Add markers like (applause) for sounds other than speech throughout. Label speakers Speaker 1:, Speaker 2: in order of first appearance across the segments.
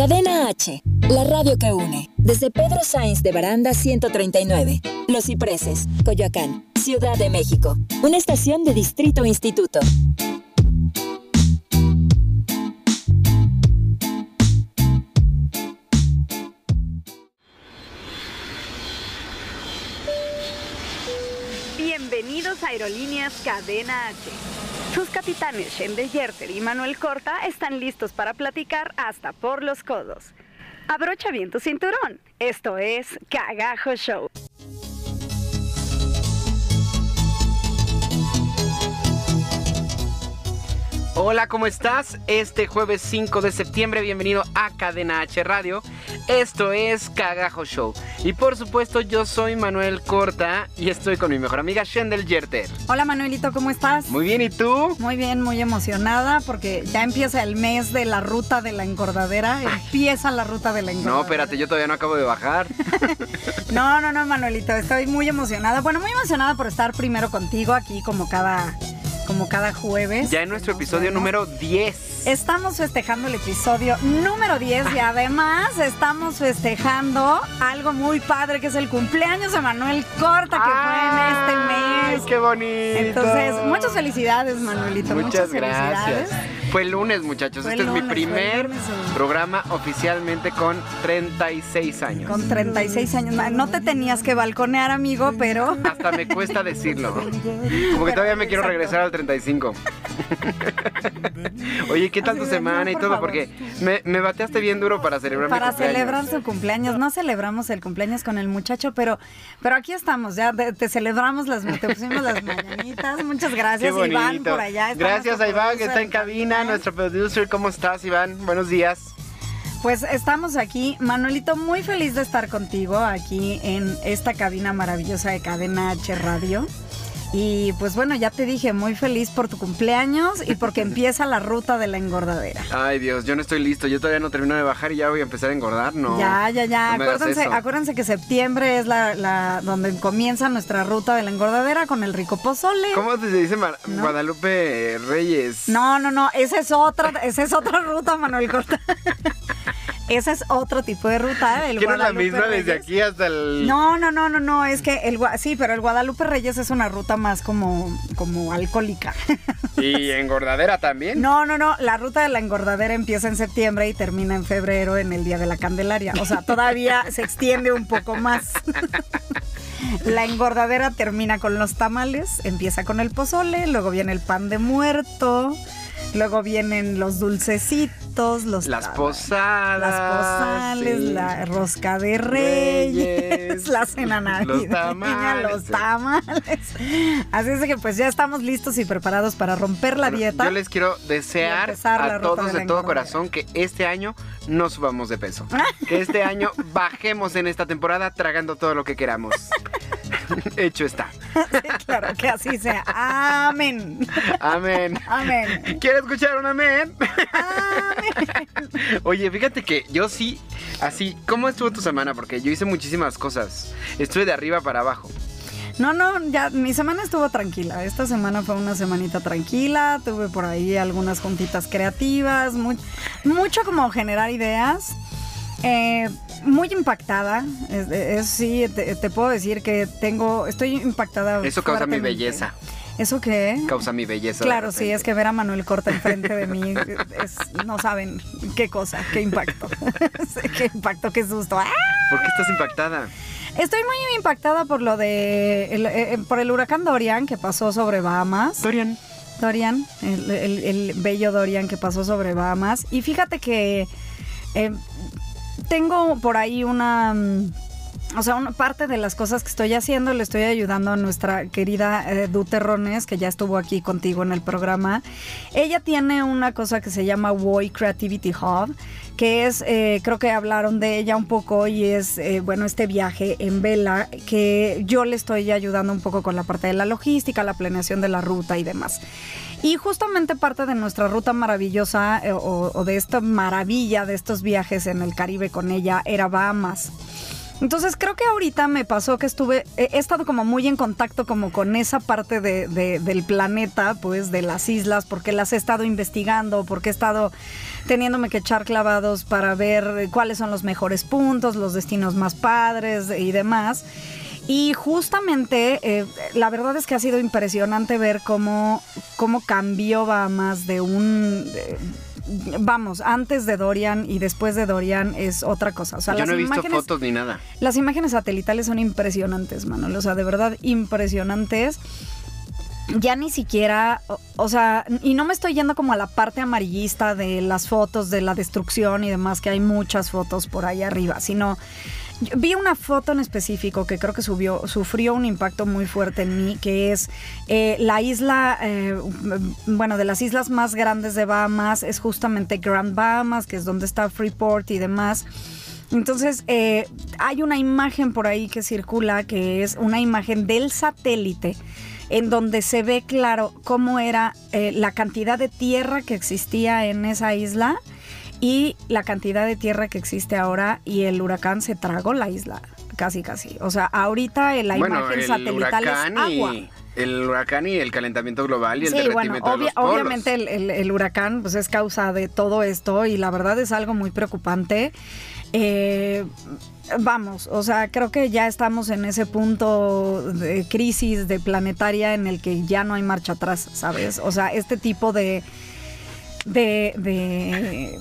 Speaker 1: Cadena H, la radio que une. Desde Pedro Sainz de Baranda 139, Los Cipreses, Coyoacán, Ciudad de México. Una estación de Distrito Instituto.
Speaker 2: Bienvenidos a Aerolíneas Cadena H. Sus capitanes Shende Yerter y Manuel Corta están listos para platicar hasta por los codos. Abrocha bien tu cinturón. Esto es Cagajo Show.
Speaker 3: Hola, ¿cómo estás? Este jueves 5 de septiembre, bienvenido a Cadena H Radio. Esto es Cagajo Show. Y por supuesto, yo soy Manuel Corta y estoy con mi mejor amiga Shendel Yerter.
Speaker 4: Hola Manuelito, ¿cómo estás?
Speaker 3: Muy bien, ¿y tú?
Speaker 4: Muy bien, muy emocionada porque ya empieza el mes de la ruta de la engordadera. Empieza la ruta de la engordadera.
Speaker 3: No, espérate, yo todavía no acabo de bajar. (laughs)
Speaker 4: no, no, no, Manuelito, estoy muy emocionada. Bueno, muy emocionada por estar primero contigo aquí como cada como cada jueves.
Speaker 3: Ya en nuestro episodio número 10.
Speaker 4: Estamos festejando el episodio número 10 y además estamos festejando algo muy padre que es el cumpleaños de Manuel Corta que fue en este mes.
Speaker 3: ¡Qué bonito!
Speaker 4: Entonces, muchas felicidades, Manuelito.
Speaker 3: Muchas, gracias. Fue el lunes, muchachos. este es mi primer programa oficialmente con 36 años.
Speaker 4: Con 36 años. No te tenías que balconear, amigo, pero.
Speaker 3: Hasta me cuesta decirlo. (laughs) Como que todavía me quiero regresar al 35. Oye, ¿qué tal tu semana y todo? Porque me, me, bateaste bien duro para celebrar
Speaker 4: para
Speaker 3: mi cumpleaños.
Speaker 4: celebrar su cumpleaños. No celebramos el cumpleaños con el muchacho, pero, pero aquí estamos, ya te, celebramos las, te pusimos las mañanitas. Muchas gracias, Iván, por allá.
Speaker 3: Gracias a Iván, que está en cabina, nuestro producer. ¿Cómo estás, Iván? Buenos días.
Speaker 4: Pues estamos aquí, Manuelito, muy feliz de estar contigo aquí en esta cabina maravillosa de Cadena H Radio. Y pues bueno, ya te dije, muy feliz por tu cumpleaños y porque (laughs) empieza la ruta de la engordadera.
Speaker 3: Ay Dios, yo no estoy listo, yo todavía no termino de bajar y ya voy a empezar a engordar, ¿no?
Speaker 4: Ya, ya, ya. acuérdense, acuérdense que septiembre es la, la, donde comienza nuestra ruta de la engordadera con el rico pozole.
Speaker 3: ¿Cómo se dice Guadalupe Reyes?
Speaker 4: No, no, no, esa es otra, esa es otra ruta, Manuel Corta. (laughs) Esa es otro tipo de ruta.
Speaker 3: El ¿Quieres la misma desde aquí hasta el...?
Speaker 4: No, no, no, no, no, es que el... Sí, pero el Guadalupe Reyes es una ruta más como, como alcohólica.
Speaker 3: ¿Y engordadera también?
Speaker 4: No, no, no, la ruta de la engordadera empieza en septiembre y termina en febrero en el Día de la Candelaria. O sea, todavía (laughs) se extiende un poco más. La engordadera termina con los tamales, empieza con el pozole, luego viene el pan de muerto, Luego vienen los dulcecitos, los
Speaker 3: las posadas,
Speaker 4: las posales, la rosca de reyes, la cena navideña, los tamales. Así es que pues ya estamos listos y preparados para romper la dieta.
Speaker 3: Yo les quiero desear a todos de, todo corazón que este año no subamos de peso. que este (laughs) año bajemos en esta temporada tragando todo lo que queramos. (laughs) (laughs) Hecho está. (laughs)
Speaker 4: claro, que así sea. Amén.
Speaker 3: Amén.
Speaker 4: Amén.
Speaker 3: ¿Quieres escuchar un amén? Amén. (laughs) Oye, fíjate que yo sí, así, ¿cómo estuvo tu semana? Porque yo hice muchísimas cosas. Estuve de arriba para abajo.
Speaker 4: No, no, ya mi semana estuvo tranquila. Esta semana fue una semanita tranquila. Tuve por ahí algunas juntitas creativas, mucho como generar ideas. Eh, muy impactada. Es, sí, te, puedo decir que tengo, estoy impactada.
Speaker 3: Eso causa mi belleza.
Speaker 4: ¿Eso qué?
Speaker 3: Causa mi belleza.
Speaker 4: Claro, sí, es que ver a Manuel Corta enfrente de mí, (laughs) no saben qué cosa, qué impacto. (laughs) qué impacto, qué susto. ¡Ah!
Speaker 3: ¿Por qué estás impactada?
Speaker 4: Estoy muy impactada por lo de, el, eh, por el huracán Dorian que pasó sobre Bahamas.
Speaker 3: Dorian.
Speaker 4: Dorian, el, el bello Dorian que pasó sobre Bahamas. Y fíjate que eh, tengo por ahí una... Mm, o sea, una parte de las cosas que estoy haciendo le estoy ayudando a nuestra querida eh, Du Terrones, que ya estuvo aquí contigo en el programa. Ella tiene una cosa que se llama Woy Creativity Hub, que es, eh, creo que hablaron de ella un poco y es, eh, bueno, este viaje en vela que yo le estoy ayudando un poco con la parte de la logística, la planeación de la ruta y demás. Y justamente parte de nuestra ruta maravillosa o, o de esta maravilla de estos viajes en el Caribe con ella era Bahamas. Entonces creo que ahorita me pasó que estuve, he estado como muy en contacto como con esa parte de, del planeta, pues de las islas, porque las he estado investigando, porque he estado teniéndome que echar clavados para ver cuáles son los mejores puntos, los destinos más padres y demás. Y justamente, eh, la verdad es que ha sido impresionante ver cómo, cómo cambió Bahamas de un... vamos, antes de Dorian y después de Dorian es otra cosa. O sea,
Speaker 3: Yo
Speaker 4: las
Speaker 3: no he visto
Speaker 4: imágenes,
Speaker 3: fotos ni nada.
Speaker 4: Las imágenes satelitales son impresionantes, Manuel. O sea, de verdad impresionantes. Ya ni siquiera, o, o sea, y no me estoy yendo como a la parte amarillista de las fotos de la destrucción y demás, que hay muchas fotos por ahí arriba, sino yo vi una foto en específico que creo que subió, sufrió un impacto muy fuerte en mí, que es eh, la isla, eh, bueno, de las islas más grandes de Bahamas, es justamente Grand Bahamas, que es donde está Freeport y demás. Entonces, eh, hay una imagen por ahí que circula, que es una imagen del satélite, en donde se ve claro cómo era eh, la cantidad de tierra que existía en esa isla y la cantidad de tierra que existe ahora y el huracán se tragó la isla, casi casi. O sea, ahorita la
Speaker 3: bueno,
Speaker 4: imagen
Speaker 3: el
Speaker 4: satelital es agua.
Speaker 3: y el huracán y el calentamiento global y el
Speaker 4: Sí, bueno,
Speaker 3: derretimiento de
Speaker 4: obvia-
Speaker 3: los polos.
Speaker 4: obviamente el, el- el huracán pues es causa de todo esto y la verdad es algo muy preocupante. Eh, vamos, o sea, creo que ya estamos en ese punto de crisis de planetaria en el que ya no hay marcha atrás, ¿sabes? O sea, este tipo de de, de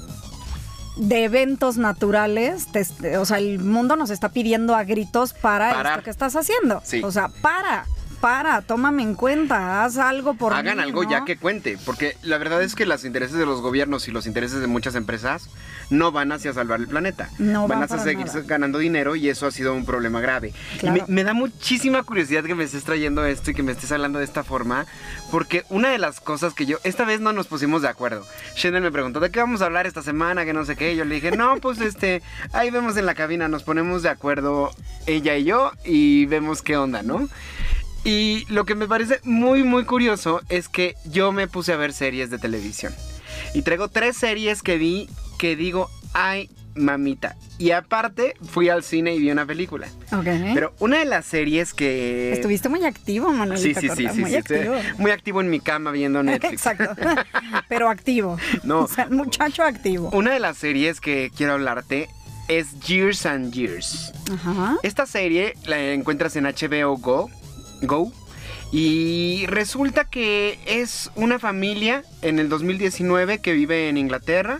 Speaker 4: de eventos naturales, te- o sea, el mundo nos está pidiendo a gritos para
Speaker 3: Parar.
Speaker 4: esto que estás haciendo.
Speaker 3: Sí.
Speaker 4: O sea, para, para, tómame en cuenta, haz algo por
Speaker 3: Hagan
Speaker 4: mí,
Speaker 3: algo
Speaker 4: ¿no?
Speaker 3: ya que cuente, porque la verdad es que los intereses de los gobiernos y los intereses de muchas empresas no van hacia salvar el planeta.
Speaker 4: No
Speaker 3: van
Speaker 4: van
Speaker 3: hacia seguir
Speaker 4: nada.
Speaker 3: ganando dinero y eso ha sido un problema grave.
Speaker 4: Claro.
Speaker 3: Y me, me da muchísima curiosidad que me estés trayendo esto y que me estés hablando de esta forma, porque una de las cosas que yo, esta vez no nos pusimos de acuerdo. Shendel me preguntó, ¿de qué vamos a hablar esta semana? Que no sé qué. Yo le dije, no, pues este, ahí vemos en la cabina, nos ponemos de acuerdo ella y yo y vemos qué onda, ¿no? Y lo que me parece muy, muy curioso es que yo me puse a ver series de televisión. Y traigo tres series que vi que digo, ay, mamita. Y aparte, fui al cine y vi una película.
Speaker 4: Ok.
Speaker 3: Pero una de las series que...
Speaker 4: Estuviste muy activo, Manuel.
Speaker 3: Sí, sí, sí, sí,
Speaker 4: muy
Speaker 3: sí,
Speaker 4: activo.
Speaker 3: muy activo en mi cama viendo (laughs) Netflix.
Speaker 4: Exacto. (laughs) Pero activo.
Speaker 3: No.
Speaker 4: O sea, muchacho activo.
Speaker 3: Una de las series que quiero hablarte es Years and Years.
Speaker 4: Ajá.
Speaker 3: Esta serie la encuentras en HBO Go, Go. Y resulta que es una familia en el 2019 que vive en Inglaterra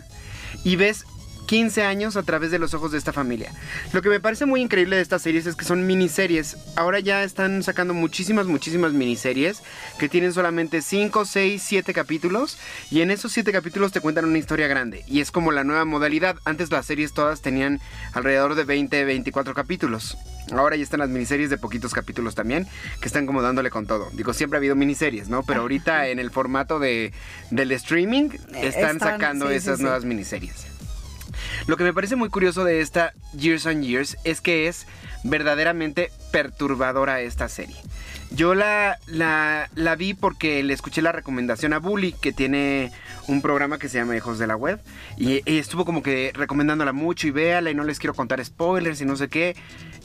Speaker 3: y ves 15 años a través de los ojos de esta familia. Lo que me parece muy increíble de estas series es que son miniseries. Ahora ya están sacando muchísimas, muchísimas miniseries que tienen solamente 5, 6, 7 capítulos y en esos 7 capítulos te cuentan una historia grande. Y es como la nueva modalidad. Antes las series todas tenían alrededor de 20, 24 capítulos. Ahora ya están las miniseries de poquitos capítulos también, que están como dándole con todo. Digo, siempre ha habido miniseries, ¿no? Pero ahorita en el formato de, del streaming están,
Speaker 4: Están,
Speaker 3: sacando
Speaker 4: sí, sí,
Speaker 3: esas
Speaker 4: sí.
Speaker 3: nuevas miniseries. Lo que me parece muy curioso de esta Years and Years es que es verdaderamente perturbadora esta serie. Yo la, la, vi porque le escuché la recomendación a Bully, que tiene un programa que se llama Hijos de la Web, y, y estuvo como que recomendándola mucho y véala y no les quiero contar spoilers y no sé qué.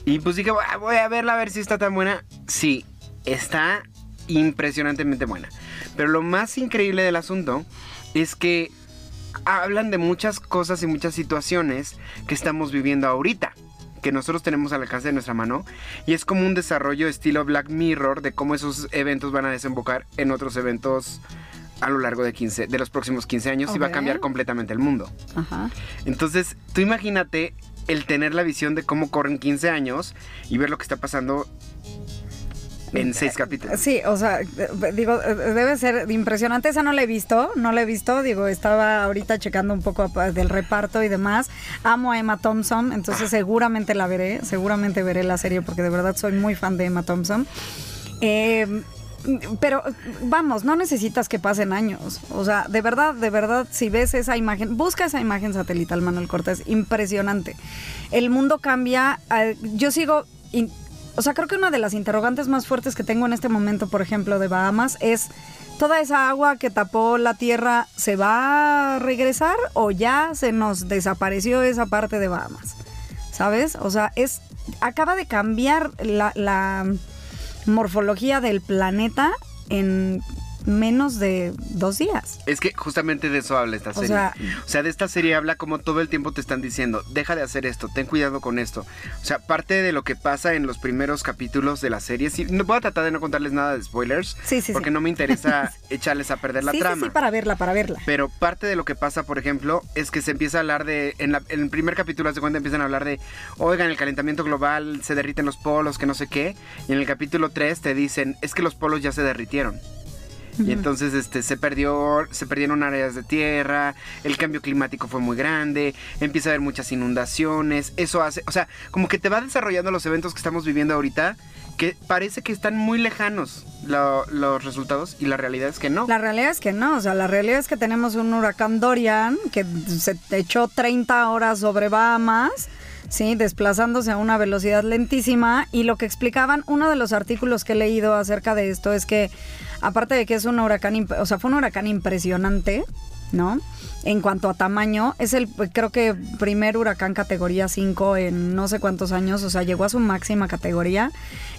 Speaker 3: Y pues dije, "Ah, voy a verla a ver si está tan buena. Sí, está impresionantemente buena. Pero lo más increíble del asunto es que hablan de muchas cosas y muchas situaciones que estamos viviendo ahorita que nosotros tenemos al alcance de nuestra mano y es como un desarrollo estilo Black Mirror de cómo esos eventos van a desembocar en otros eventos a lo largo de 15 de los próximos 15 años y va a cambiar completamente el mundo.
Speaker 4: Ajá.
Speaker 3: Entonces, tú imagínate el tener la visión de cómo corren 15 años y ver lo que está pasando en seis capítulos.
Speaker 4: Sí, o sea, digo, debe ser impresionante. Esa no la he visto, no la he visto. Digo, estaba ahorita checando un poco del reparto y demás. Amo a Emma Thompson, entonces seguramente la veré, seguramente veré la serie porque de verdad soy muy fan de Emma Thompson. Eh, pero vamos, no necesitas que pasen años. O sea, de verdad, de verdad, si ves esa imagen, busca esa imagen satelital, Manuel Cortés, impresionante. El mundo cambia. eh, Yo sigo. O sea, creo que una de las interrogantes más fuertes que tengo en este momento, por ejemplo, de Bahamas, es toda esa agua que tapó la tierra, ¿se va a regresar o ya se nos desapareció esa parte de Bahamas? ¿Sabes? O sea, es acaba de cambiar la, la morfología del planeta en menos de dos días.
Speaker 3: Es que justamente de eso habla esta
Speaker 4: O
Speaker 3: serie.
Speaker 4: sea-
Speaker 3: o sea, de esta serie habla como todo el tiempo te están diciendo, deja de hacer esto, ten cuidado con esto. O sea, parte de lo que pasa en los primeros capítulos de la serie, sí, no voy a tratar de no contarles nada de spoilers,
Speaker 4: Sí, sí,
Speaker 3: porque
Speaker 4: sí.
Speaker 3: no me interesa (laughs) echarles a perder la
Speaker 4: sí,
Speaker 3: trama.
Speaker 4: sí, sí, para verla, para verla.
Speaker 3: Pero parte de lo que pasa, por ejemplo, es que se empieza a hablar de. En, la- en el primer capítulo, hace cuenta, empiezan a hablar de. Oigan, el calentamiento global, se derriten los polos, que no sé qué. Y en el capítulo 3 te dicen, es que los polos ya se derritieron. Y entonces este, se, perdió, se perdieron áreas de tierra, el cambio climático fue muy grande, empieza a haber muchas inundaciones, eso hace, o sea, como que te va desarrollando los eventos que estamos viviendo ahorita, que parece que están muy lejanos lo- los resultados y la realidad es que no.
Speaker 4: La realidad es que no, o sea, la realidad es que tenemos un huracán Dorian que se echó 30 horas sobre Bahamas, ¿sí? Desplazándose a una velocidad lentísima y lo que explicaban, uno de los artículos que he leído acerca de esto es que, aparte de que es un huracán, o sea, fue un huracán impresionante, ¿no? En cuanto a tamaño, es el, creo que, primer huracán categoría 5 en no sé cuántos años, o sea, llegó a su máxima categoría.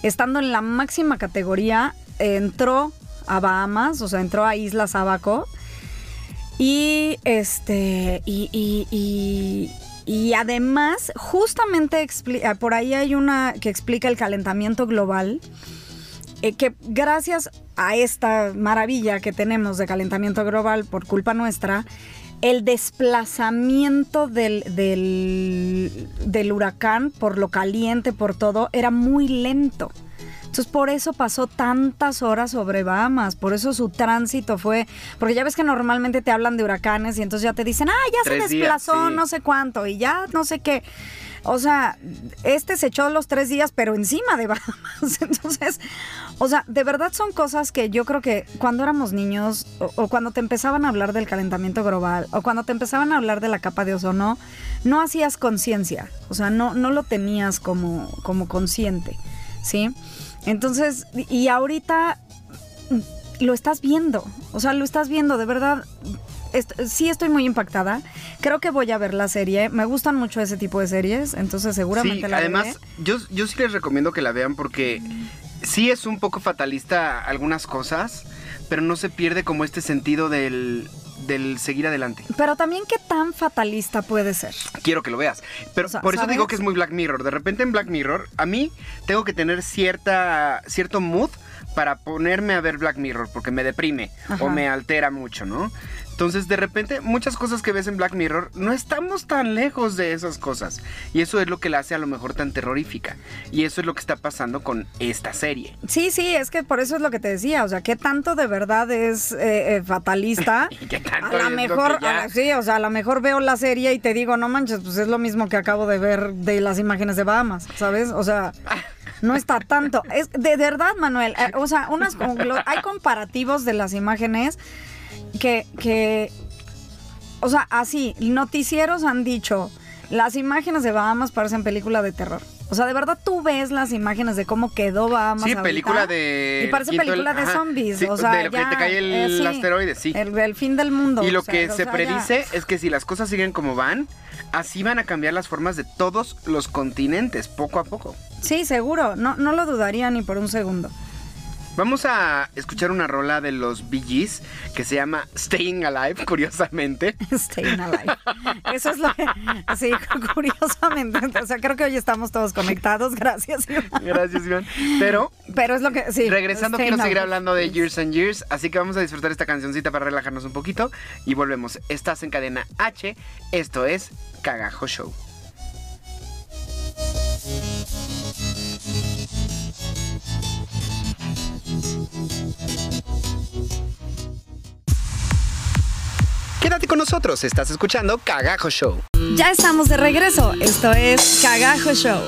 Speaker 4: Estando en la máxima categoría, entró a Bahamas, o sea, entró a Islas Abaco. Y este, y, y- y- y además, justamente ah, por ahí hay una que explica el calentamiento global, eh, que gracias a esta maravilla que tenemos de calentamiento global por culpa nuestra, el desplazamiento del, del, del huracán por lo caliente, por todo, era muy lento. Entonces por eso pasó tantas horas sobre Bahamas, por eso su tránsito fue, porque ya ves que normalmente te hablan de huracanes y entonces ya te dicen, ah, ya
Speaker 3: Tres
Speaker 4: se
Speaker 3: días,
Speaker 4: desplazó
Speaker 3: sí.
Speaker 4: no sé cuánto y ya no sé qué. O sea, este se echó los tres días, pero encima de (laughs) Bahamas. Entonces, o sea, de verdad son cosas que yo creo que cuando éramos niños o, cuando te empezaban a hablar del calentamiento global o cuando te empezaban a hablar de la capa de ozono, no hacías conciencia. O sea, no, no lo tenías como, como consciente, ¿sí? Entonces, y ahorita lo estás viendo. O sea, lo estás viendo, de verdad. Est- sí estoy muy impactada. Creo que voy a ver la serie. Me gustan mucho ese tipo de series, entonces seguramente
Speaker 3: Sí,
Speaker 4: la
Speaker 3: además,
Speaker 4: veré.
Speaker 3: yo, yo sí les recomiendo que la vean porque sí es un poco fatalista algunas cosas, pero no se pierde como este sentido del, del seguir adelante.
Speaker 4: Pero también qué tan fatalista puede ser.
Speaker 3: Quiero que lo veas. Pero
Speaker 4: O sea,
Speaker 3: por eso
Speaker 4: ¿sabes?
Speaker 3: digo que es muy Black Mirror. De repente en Black Mirror, a mí tengo que tener cierta, cierto mood para ponerme a ver Black Mirror, porque me deprime
Speaker 4: Ajá.
Speaker 3: o me altera mucho, ¿no? Entonces, de repente, muchas cosas que ves en Black Mirror, no estamos tan lejos de esas cosas. Y eso es lo que la hace a lo mejor tan terrorífica. Y eso es lo que está pasando con esta serie.
Speaker 4: Sí, sí, es que por eso es lo que te decía. O sea, qué tanto de verdad es eh, eh, fatalista. (laughs)
Speaker 3: Tanto
Speaker 4: A lo mejor,
Speaker 3: que ya-
Speaker 4: a la- sí, o sea, a lo mejor veo la serie y te digo, no manches, pues es lo mismo que acabo de ver de las imágenes de Bahamas, ¿sabes? O sea, no está tanto. Es de verdad, Manuel. eh, o sea, unas hay comparativos de las imágenes que, que, o sea, así, noticieros han dicho, las imágenes de Bahamas parecen película de terror. O sea, de verdad tú ves las imágenes de cómo quedó Bahamas.
Speaker 3: Sí,
Speaker 4: ahorita,
Speaker 3: película de...
Speaker 4: Y parece
Speaker 3: el-
Speaker 4: película de
Speaker 3: ajá,
Speaker 4: zombies.
Speaker 3: sí,
Speaker 4: o sea,
Speaker 3: de lo que te cae el
Speaker 4: eh, sí.
Speaker 3: asteroide, sí.
Speaker 4: El, el fin del mundo.
Speaker 3: Y lo
Speaker 4: o sea,
Speaker 3: que
Speaker 4: o
Speaker 3: se
Speaker 4: sea,
Speaker 3: predice es que si las cosas siguen como van, así van a cambiar las formas de todos los continentes, poco a poco.
Speaker 4: Sí, seguro. No, no lo dudaría ni por un segundo.
Speaker 3: Vamos a escuchar una rola de los Bee Gees que se llama Staying Alive, (laughs) curiosamente.
Speaker 4: Staying alive. Eso es lo que. Sí, (laughs) curiosamente. O sea, creo que hoy estamos todos conectados. Gracias. Iván.
Speaker 3: Gracias, Iván. Pero
Speaker 4: Pero es lo que. Sí.
Speaker 3: regresando, quiero seguir
Speaker 4: alive.
Speaker 3: hablando de Years and Years, así que vamos a disfrutar esta cancioncita para relajarnos un poquito y volvemos. Estás en cadena H, esto es Cagajo Show. Quédate con nosotros, estás escuchando Cagajo Show.
Speaker 4: Ya estamos de regreso. Esto es Cagajo Show.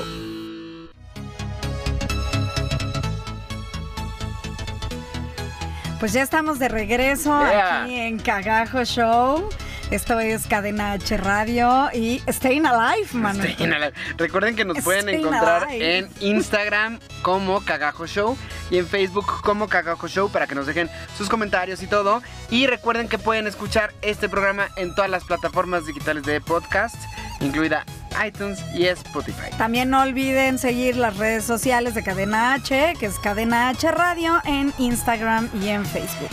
Speaker 4: Pues ya estamos de regreso
Speaker 3: Yeah.
Speaker 4: aquí en Cagajo Show. Esto es Cadena H Radio y Staying Alive, Manuel.
Speaker 3: Staying Alive. Recuerden que nos pueden encontrar
Speaker 4: alive.
Speaker 3: en Instagram como Cagajo Show y en Facebook como Cagajo Show para que nos dejen sus comentarios y todo. Y recuerden que pueden escuchar este programa en todas las plataformas digitales de podcast, incluida iTunes y Spotify.
Speaker 4: También no olviden seguir las redes sociales de Cadena H, que es Cadena H Radio, en Instagram y en Facebook.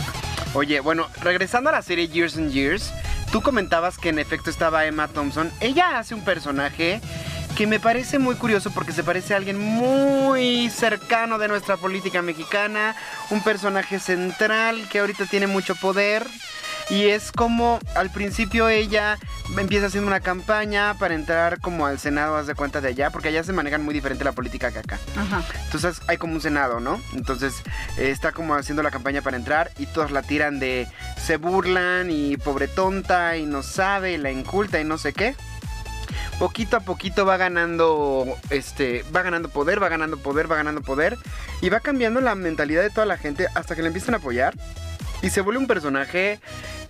Speaker 3: Oye, bueno, regresando a la serie Years and Years, tú comentabas que en efecto estaba Emma Thompson. Ella hace un personaje que me parece muy curioso porque se parece a alguien muy cercano de nuestra política mexicana, un personaje central que ahorita tiene mucho poder. Y es como al principio ella empieza haciendo una campaña para entrar como al Senado, haz de cuenta de allá, porque allá se manejan muy diferente la política que acá.
Speaker 4: Ajá.
Speaker 3: Entonces hay como un Senado, ¿no? Entonces eh, está como haciendo la campaña para entrar y todos la tiran de se burlan y pobre tonta y no sabe y la inculta y no sé qué. Poquito a poquito va ganando este va ganando poder, va ganando poder, va ganando poder y va cambiando la mentalidad de toda la gente hasta que le empiezan a apoyar y se vuelve un personaje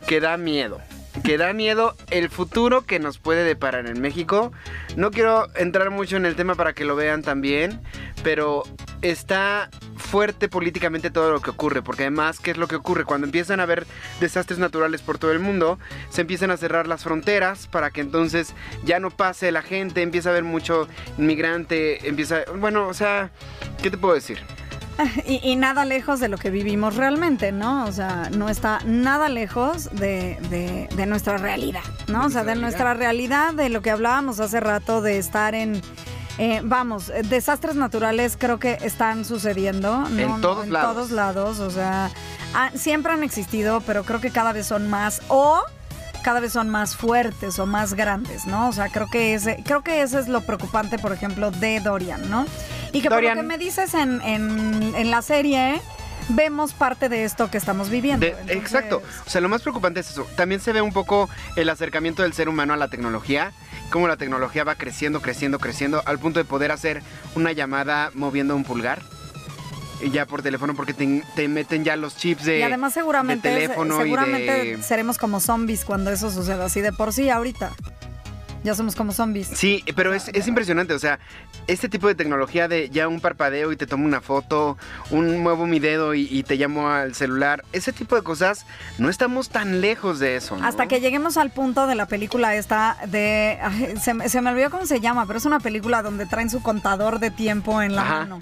Speaker 3: que da miedo. Que da miedo el futuro que nos puede deparar en México. No quiero entrar mucho en el tema para que lo vean también, pero está fuerte políticamente todo lo que ocurre, porque además, ¿qué es lo que ocurre? Cuando empiezan a haber desastres naturales por todo el mundo, se empiezan a cerrar las fronteras para que entonces ya no pase la gente, empieza a haber mucho inmigrante, empieza, bueno, o sea, ¿qué te puedo decir? (laughs)
Speaker 4: Y, y nada lejos de lo que vivimos realmente, ¿no? O sea, no está nada lejos de, de- de nuestra realidad, ¿no? O sea, de nuestra realidad, de lo que hablábamos hace rato, de estar en... eh, vamos, eh, desastres naturales creo que están sucediendo, ¿no?
Speaker 3: En todos
Speaker 4: en
Speaker 3: lados.
Speaker 4: todos lados, o sea, siempre han existido, pero creo que cada vez son más o cada vez son más fuertes o más grandes, ¿no? O sea, creo que ese, creo que eso es lo preocupante, por ejemplo, de Dorian, ¿no? Y que por
Speaker 3: Dorian.
Speaker 4: lo que me dices en, en- en la serie, vemos parte de esto que estamos viviendo.
Speaker 3: De-
Speaker 4: Entonces,
Speaker 3: exacto. O sea, lo más preocupante es eso. También se ve un poco el acercamiento del ser humano a la tecnología. Cómo la tecnología va creciendo, creciendo, creciendo, al punto de poder hacer una llamada moviendo un pulgar. Ya por teléfono, porque te, te meten ya los chips de,
Speaker 4: Y además seguramente,
Speaker 3: de teléfono
Speaker 4: seguramente
Speaker 3: y de...
Speaker 4: seremos como zombies cuando eso suceda así de por sí ahorita. Ya somos como zombies.
Speaker 3: Sí, pero es, es impresionante, o sea, este tipo de tecnología de ya un parpadeo y te tomo una foto, un muevo mi dedo y, y te llamo al celular, ese tipo de cosas, no estamos tan lejos de eso. ¿no?
Speaker 4: Hasta que lleguemos al punto de la película esta de... ay, se, me- se me olvidó cómo se llama, pero es una película donde traen su contador de tiempo en la
Speaker 3: Ajá.
Speaker 4: mano.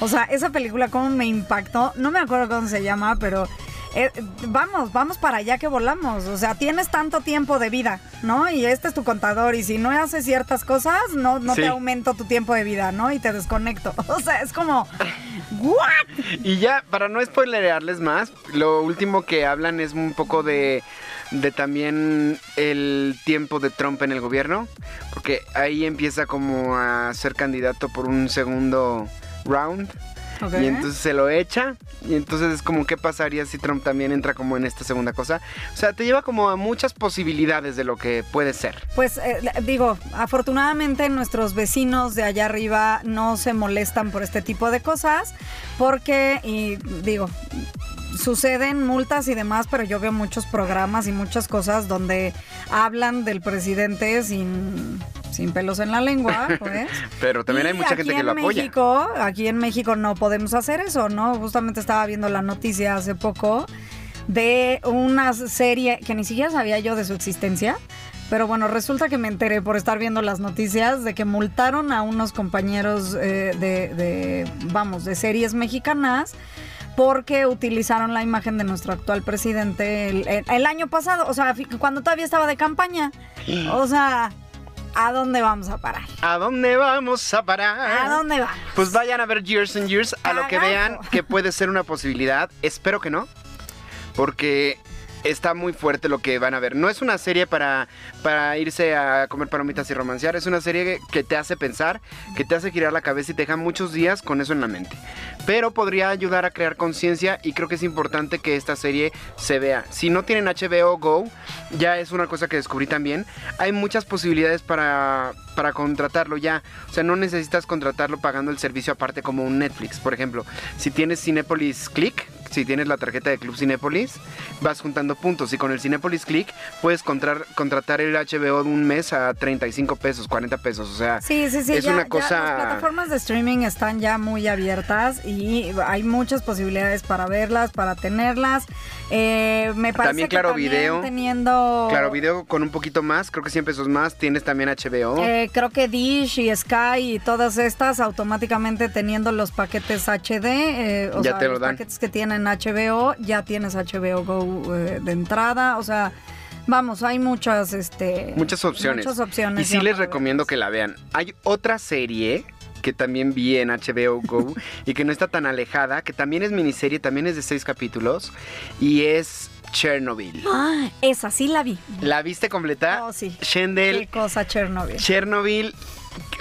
Speaker 4: O sea, esa película cómo me impactó. No me acuerdo cómo se llama, pero... eh, vamos, vamos para allá que volamos. O sea, tienes tanto tiempo de vida, ¿no? Y este es tu contador. Y si no haces ciertas cosas, no, no
Speaker 3: Sí.
Speaker 4: te aumento tu tiempo de vida, ¿no? Y te desconecto. (laughs) O sea, es como... ¿What?
Speaker 3: Y ya, para no spoilerearles más, lo último que hablan es un poco de, de también el tiempo de Trump en el gobierno, porque ahí empieza como a ser candidato por un segundo round. Y entonces se lo echa. Y entonces es como qué pasaría si Trump también entra como en esta segunda cosa. O sea, te lleva como a muchas posibilidades de lo que puede ser.
Speaker 4: Pues eh, digo, afortunadamente nuestros vecinos de allá arriba no se molestan por este tipo de cosas, porque, y digo, suceden multas y demás, pero yo veo muchos programas y muchas cosas donde hablan del presidente sin, sin pelos en la lengua, pues. (laughs)
Speaker 3: Pero también hay mucha gente que lo apoya.
Speaker 4: México, aquí en México no podemos hacer eso, ¿no? Justamente estaba viendo la noticia hace poco de una serie que ni siquiera sabía yo de su existencia. Pero bueno, resulta que me enteré por estar viendo las noticias de que multaron a unos compañeros eh, de, de, vamos, de series mexicanas porque utilizaron la imagen de nuestro actual presidente el, el- el año pasado, o sea, cuando todavía estaba de campaña. O sea, ¿a dónde vamos a parar?
Speaker 3: ¿A dónde vamos a parar?
Speaker 4: ¿A dónde va?
Speaker 3: Pues vayan a ver Years and Years, a lo que vean que puede ser una posibilidad. Espero que no, porque está muy fuerte lo que van a ver. No es una serie para, para irse a comer palomitas y romancear, es una serie que te hace pensar, que te hace girar la cabeza y te deja muchos días con eso en la mente. Pero podría ayudar a crear conciencia y creo que es importante que esta serie se vea. Si no tienen HBO Go, ya es una cosa que descubrí también. Hay muchas posibilidades para, para contratarlo ya. O sea, no necesitas contratarlo pagando el servicio aparte como un Netflix, por ejemplo. Si tienes Cinepolis Click, si tienes la tarjeta de Club Cinépolis, vas juntando puntos y con el Cinépolis Click puedes contratar, contratar el HBO de un mes a 35 pesos, 40 pesos, o sea,
Speaker 4: Sí, sí, sí.
Speaker 3: es
Speaker 4: ya-
Speaker 3: una
Speaker 4: ya
Speaker 3: cosa...
Speaker 4: las plataformas de streaming están ya muy abiertas y hay muchas posibilidades para verlas, para tenerlas. Eh, me parece
Speaker 3: También
Speaker 4: que
Speaker 3: Claro
Speaker 4: también
Speaker 3: Video.
Speaker 4: teniendo...
Speaker 3: Claro, video con un poquito más, creo que 100 pesos más, tienes también HBO.
Speaker 4: Eh, creo que Dish y Sky y todas estas automáticamente teniendo los paquetes HD, eh, o
Speaker 3: Ya
Speaker 4: sea,
Speaker 3: te lo
Speaker 4: los
Speaker 3: dan.
Speaker 4: paquetes que tienen HBO, ya tienes HBO Go eh, de entrada, o sea, vamos, hay muchas, este,
Speaker 3: Muchas opciones.
Speaker 4: muchas opciones
Speaker 3: Y sí les recomiendo que la vean. Hay otra serie que también vi en HBO Go (laughs) y que no está tan alejada, que también es miniserie, también es de seis capítulos y es Chernobyl.
Speaker 4: Ah, esa sí la vi.
Speaker 3: ¿La viste completa?
Speaker 4: Oh, sí. Qué
Speaker 3: Shendel,
Speaker 4: cosa Chernobyl.
Speaker 3: Chernobyl.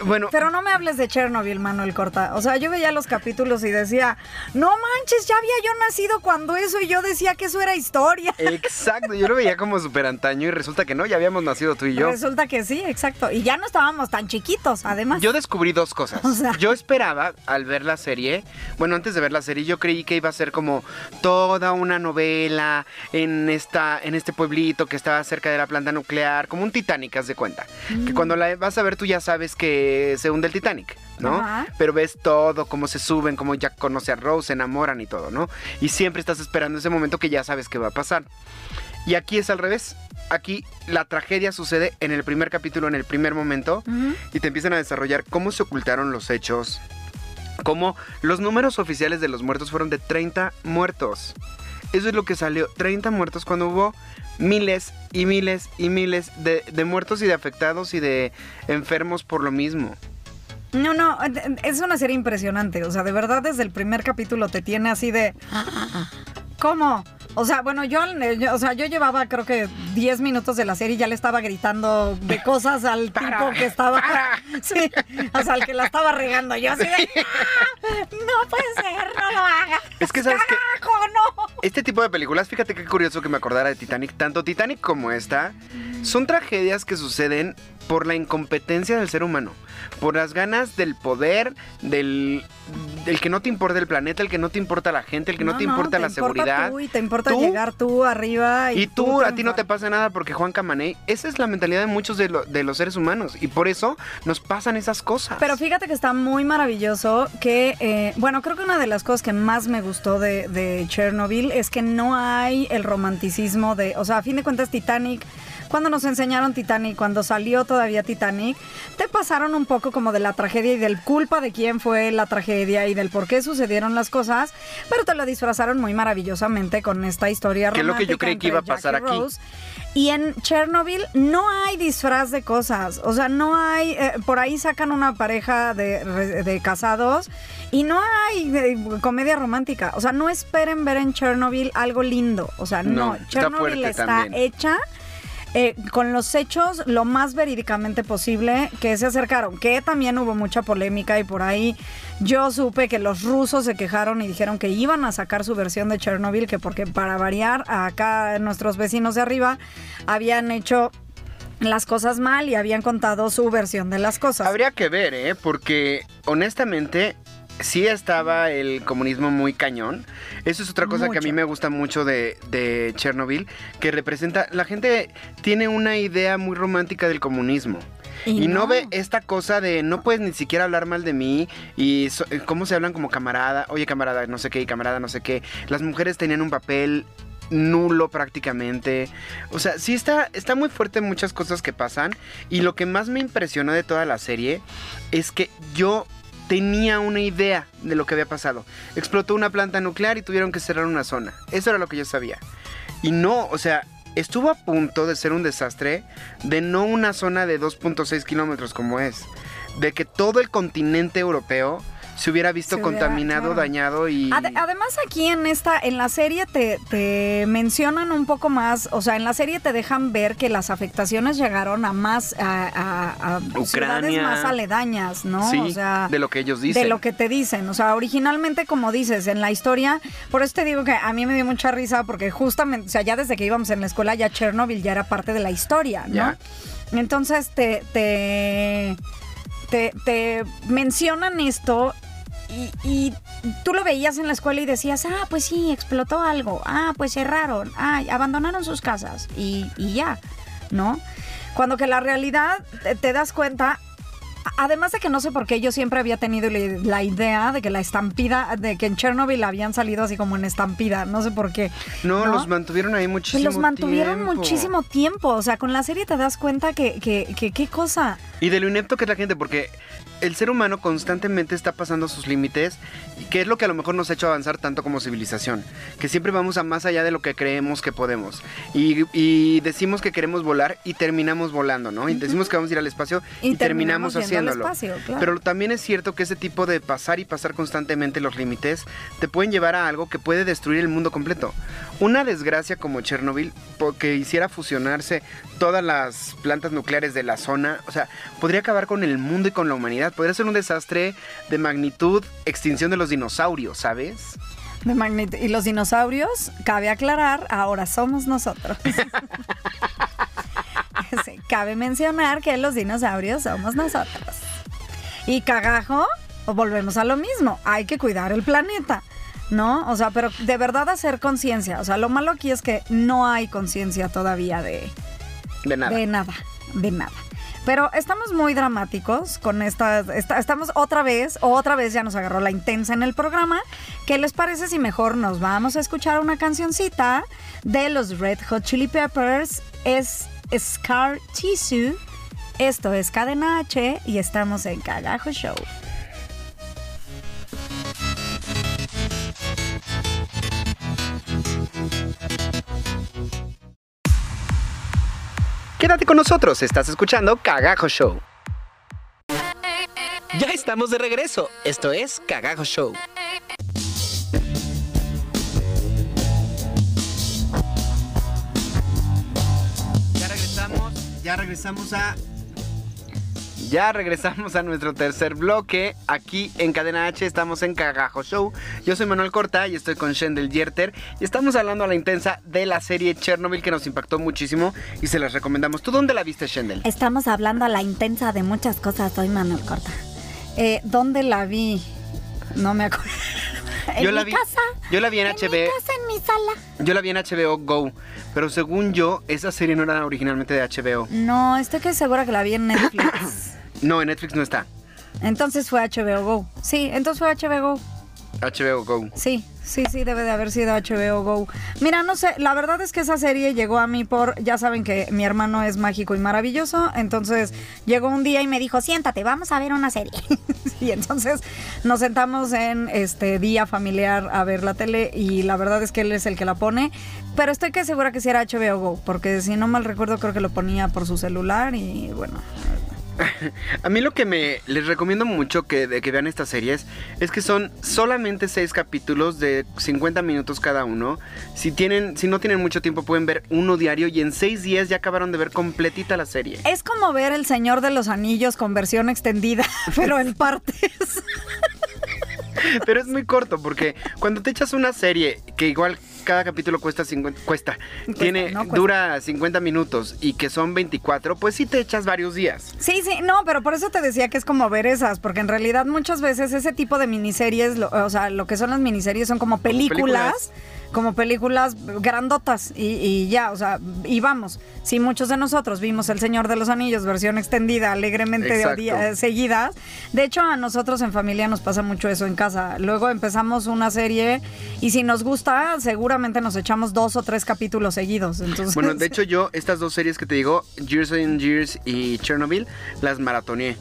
Speaker 3: Bueno,
Speaker 4: Pero no me hables de Chernobyl, Manuel Corta. O sea, yo veía los capítulos y decía, no manches, ya había yo nacido cuando eso y yo decía que eso era historia.
Speaker 3: exacto, yo lo veía como súper antaño y resulta que no, ya habíamos nacido tú y yo.
Speaker 4: Resulta que sí, exacto. Y ya no estábamos tan chiquitos, además.
Speaker 3: Yo descubrí dos cosas. (laughs)
Speaker 4: O sea.
Speaker 3: Yo esperaba al ver la serie, bueno, antes de ver la serie, yo creí que iba a ser como toda una novela en esta, en este pueblito que estaba cerca de la planta nuclear, como un Titanic, haz de cuenta.
Speaker 4: Mm.
Speaker 3: Que cuando la vas a ver tú ya sabes que se hunde el Titanic, ¿no?
Speaker 4: Ajá.
Speaker 3: Pero ves todo, cómo se suben, cómo Jack conoce a Rose, se enamoran y todo, ¿no? Y siempre estás esperando ese momento que ya sabes que va a pasar. Y aquí es al revés. Aquí la tragedia sucede en el primer capítulo, en el primer momento, y te empiezan a desarrollar cómo se ocultaron los hechos, cómo los números oficiales de los muertos fueron de 30 muertos. Eso es lo que salió, 30 muertos cuando hubo miles y miles y miles de, de muertos y de afectados y de enfermos por lo mismo.
Speaker 4: No, no, es una serie impresionante. O sea, de verdad, desde el primer capítulo te tiene así de. ¿Cómo? O sea, bueno, yo, yo- o sea, yo llevaba creo que 10 minutos de la serie y ya le estaba gritando de cosas al tipo que estaba.
Speaker 3: para. (laughs)
Speaker 4: Sí, o sea, al que la estaba regando. Yo así de. "Ah, No puede ser, no lo haga.
Speaker 3: Es que, ¿sabes?
Speaker 4: ¡Carajo, no!
Speaker 3: Este tipo de películas, fíjate qué curioso que me acordara de Titanic. Tanto Titanic como esta son tragedias que suceden por la incompetencia del ser humano, por las ganas del poder, del, del que no te importa el planeta, el que no te importa la gente, el que no, te importa la seguridad.
Speaker 4: Tú y te importa
Speaker 3: Tú-
Speaker 4: llegar tú arriba. Y,
Speaker 3: Y tú, a ti no te pasa nada porque Juan Camaney, esa es la mentalidad de muchos de, lo- de los seres humanos y por eso nos pasan esas cosas.
Speaker 4: Pero fíjate que está muy maravilloso que, eh, bueno, creo que una de las cosas que más me gustó de, de Chernobyl es que no hay el romanticismo de, o sea, a fin de cuentas Titanic, cuando nos enseñaron Titanic, cuando salió todavía Titanic, te pasaron un poco como de la tragedia y del culpa de quién fue la tragedia y del por qué sucedieron las cosas, pero te lo disfrazaron muy maravillosamente con esta historia
Speaker 3: Que es lo que yo
Speaker 4: romántica
Speaker 3: creí que iba a pasar aquí.
Speaker 4: Rose. Y en Chernobyl no hay disfraz de cosas. O sea, no hay. eh, por ahí sacan una pareja de, casados y no hay eh, comedia romántica. O sea, no esperen ver en Chernobyl algo lindo. O sea, no. Chernobyl está hecha. Eh, con los hechos lo más verídicamente posible que se acercaron, que también hubo mucha polémica y por ahí yo supe que los rusos se quejaron y dijeron que iban a sacar su versión de Chernobyl, que porque para variar acá nuestros vecinos de arriba habían hecho las cosas mal y habían contado su versión de las cosas.
Speaker 3: Habría que ver, ¿eh? Porque honestamente sí estaba el comunismo muy cañón. Eso es otra cosa que a mí me gusta mucho de, de Chernobyl, que representa, la gente tiene una idea muy romántica del comunismo. Y, no. ve esta cosa de no puedes ni siquiera hablar mal de mí y so- eh, cómo se hablan como camarada, oye camarada no sé qué y camarada no sé qué. Las mujeres tenían un papel nulo prácticamente. O sea, sí está, está muy fuerte muchas cosas que pasan y lo que más me impresionó de toda la serie es que yo tenía una idea de lo que había pasado. Explotó una planta nuclear y tuvieron que cerrar una zona. Eso era lo que yo sabía. Y no, o sea, estuvo a punto de ser un desastre de no una zona de 2.6 kilómetros como es. De que todo el continente europeo se hubiera visto
Speaker 4: Se hubiera,
Speaker 3: contaminado,
Speaker 4: claro.
Speaker 3: dañado y...
Speaker 4: Ade- además aquí en esta, en la serie te, te mencionan un poco más, o sea, en la serie te dejan ver que las afectaciones llegaron a más, a, a- a ciudades más aledañas, ¿no?
Speaker 3: Sí,
Speaker 4: o sea,
Speaker 3: de lo que ellos dicen.
Speaker 4: de lo que te dicen. O sea, originalmente, como dices, en la historia, por eso te digo que a mí me dio mucha risa, porque justamente, o sea, ya desde que íbamos en la escuela, ya Chernobyl ya era parte de la historia, ¿no?
Speaker 3: Ya.
Speaker 4: Entonces te, te, te, te mencionan esto y, tú lo veías en la escuela y decías, ah, pues sí, explotó algo, ah, pues cerraron, ah, abandonaron sus casas y, y ya, ¿no? Cuando que la realidad te das cuenta, Además de que no sé por qué yo siempre había tenido la- idea de que la estampida, de que en Chernobyl habían salido así como en estampida, no sé por qué.
Speaker 3: No, los mantuvieron ahí muchísimo
Speaker 4: los mantuvieron
Speaker 3: tiempo.
Speaker 4: muchísimo tiempo. O sea, con la serie te das cuenta que, que, que qué cosa.
Speaker 3: Y de lo inepto que es la gente, porque el ser humano constantemente está pasando sus límites, y que es lo que a lo mejor nos ha hecho avanzar tanto como civilización, que siempre vamos a más allá de lo que creemos que podemos. Y, y decimos que queremos volar y terminamos volando, ¿no? Y decimos que vamos a ir al espacio y,
Speaker 4: Y
Speaker 3: terminamos, haciéndolo.
Speaker 4: espacio, claro.
Speaker 3: Pero también es cierto que ese tipo de pasar y pasar constantemente los límites te pueden llevar a algo que puede destruir el mundo completo. Una desgracia como Chernobyl, porque hiciera fusionarse todas las plantas nucleares de la zona, o sea, podría acabar con el mundo y con la humanidad. Podría ser un desastre de magnitud, extinción de los dinosaurios, ¿sabes?
Speaker 4: De magnet- y los dinosaurios, cabe aclarar, ahora somos nosotros. (laughs) Sí, cabe mencionar que los dinosaurios somos nosotros. Y cagajo, volvemos a lo mismo, hay que cuidar el planeta. ¿No? O sea, pero de verdad hacer conciencia. O sea, lo malo aquí es que no hay conciencia todavía de,
Speaker 3: De nada.
Speaker 4: de nada, de nada. Pero estamos muy dramáticos con esta, esta- Estamos otra vez, otra vez ya nos agarró la intensa en el programa. ¿Qué les parece si mejor nos vamos a escuchar una cancioncita de los Red Hot Chili Peppers? Es Scar Tissue. Esto es Cadena H y estamos en Cagajo Show.
Speaker 3: Quédate con nosotros, estás escuchando Cagajo Show. Ya estamos de regreso. Esto es Cagajo Show. Ya regresamos, ya regresamos a ya regresamos a nuestro tercer bloque. Aquí en Cadena H estamos en Cagajo Show. Yo soy Manuel Corta y estoy con Shendel Yerter. Y estamos hablando a la intensa de la serie Chernobyl que nos impactó muchísimo y se las recomendamos. ¿Tú dónde la viste, Shendel?
Speaker 4: Estamos hablando a la intensa de muchas cosas. Soy Manuel Corta. Eh, ¿Dónde la vi? No me acuerdo. (laughs) En
Speaker 3: Yo la vi-
Speaker 4: casa.
Speaker 3: yo la vi en
Speaker 4: En
Speaker 3: HB.
Speaker 4: mi casa, en mi sala.
Speaker 3: Yo la vi en HBO Go, pero según yo, esa serie no era originalmente de HBO.
Speaker 4: No, estoy que segura que la vi en Netflix. (coughs)
Speaker 3: No, en Netflix no está.
Speaker 4: entonces fue HBO Go. Sí, entonces fue HBO Go.
Speaker 3: HBO Go.
Speaker 4: Sí, sí, sí, debe de haber sido HBO Go. Mira, no sé, la verdad es que esa serie llegó a mí por, ya saben que mi hermano es mágico y maravilloso, entonces llegó un día y me dijo, siéntate, vamos a ver una serie. (laughs) y entonces nos sentamos en este día familiar a ver la tele y la verdad es que él es el que la pone, pero estoy que segura que sí era HBO Go, porque si no mal recuerdo creo que lo ponía por su celular y bueno. (laughs)
Speaker 3: A mí lo que me les recomiendo mucho que, de que vean estas series es que son solamente seis capítulos de 50 minutos cada uno. Si tienen, si no tienen mucho tiempo pueden ver uno diario y en seis días ya acabaron de ver completita la serie.
Speaker 4: Es como ver El Señor de los Anillos con versión extendida, (laughs) pero en partes. (laughs) (laughs)
Speaker 3: Pero es muy corto porque cuando te echas una serie que igual cada capítulo cuesta 50, cuesta, tiene
Speaker 4: no, cuesta.
Speaker 3: dura 50 minutos y que son 24, pues sí te echas varios días.
Speaker 4: Sí, sí, no, pero por eso te decía que es como ver esas, porque en realidad muchas veces ese tipo de miniseries, lo- o sea, lo que son las miniseries son como películas, como películas, grandotas y, y ya, o sea, y vamos, si muchos de nosotros vimos El Señor de los Anillos, versión extendida, alegremente de día- eh, seguidas, de hecho a nosotros en familia nos pasa mucho eso en casa, luego empezamos una serie y si nos gusta, seguramente nos echamos dos o tres capítulos seguidos, entonces...
Speaker 3: Bueno, de (laughs) hecho yo estas dos series que te digo, Years and Years y Chernobyl, las maratoneé.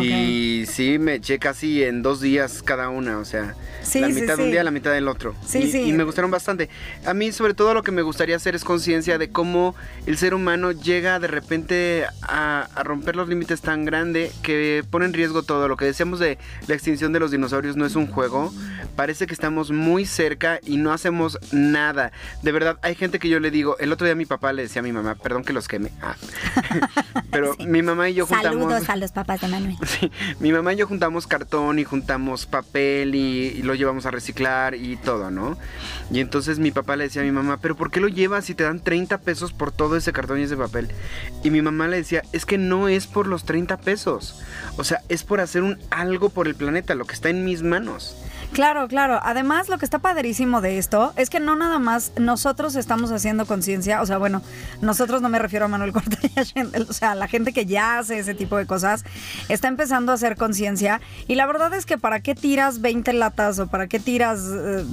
Speaker 3: Y sí, me eché casi en dos días cada una, o sea,
Speaker 4: Sí,
Speaker 3: la
Speaker 4: sí,
Speaker 3: mitad de un
Speaker 4: sí.
Speaker 3: día, la mitad del otro.
Speaker 4: Sí,
Speaker 3: y,
Speaker 4: sí.
Speaker 3: y me gustaron bastante. A mí sobre todo lo que me gustaría hacer es conciencia de cómo el ser humano llega de repente a, a romper los límites tan grande que pone en riesgo todo. Lo que decíamos de la extinción de los dinosaurios no es un juego. Parece que estamos muy cerca y no hacemos nada. De verdad, hay gente que yo le digo, el otro día mi papá le decía a mi mamá, perdón que los queme. Ah. (laughs) Pero (laughs)
Speaker 4: Sí.
Speaker 3: mi mamá y yo juntamos...
Speaker 4: Saludos a los papás de Manuel. (laughs)
Speaker 3: Mi mamá y yo juntamos cartón y juntamos papel y, y lo llevamos a reciclar y todo, ¿no? Y entonces mi papá le decía a mi mamá, pero ¿por qué lo llevas si te dan 30 pesos por todo ese cartón y ese papel? Y mi mamá le decía, es que no es por los 30 pesos, o sea, es por hacer un algo por el planeta, lo que está en mis manos.
Speaker 4: Claro, claro. Además, lo que está padrísimo de esto es que no nada más nosotros estamos haciendo conciencia, o sea, bueno, nosotros no me refiero a Manuel (laughs) Cortés, o sea, la gente que ya hace ese tipo de cosas está empezando a hacer conciencia y la verdad es que para qué tiras 20 latas o para qué tiras eh,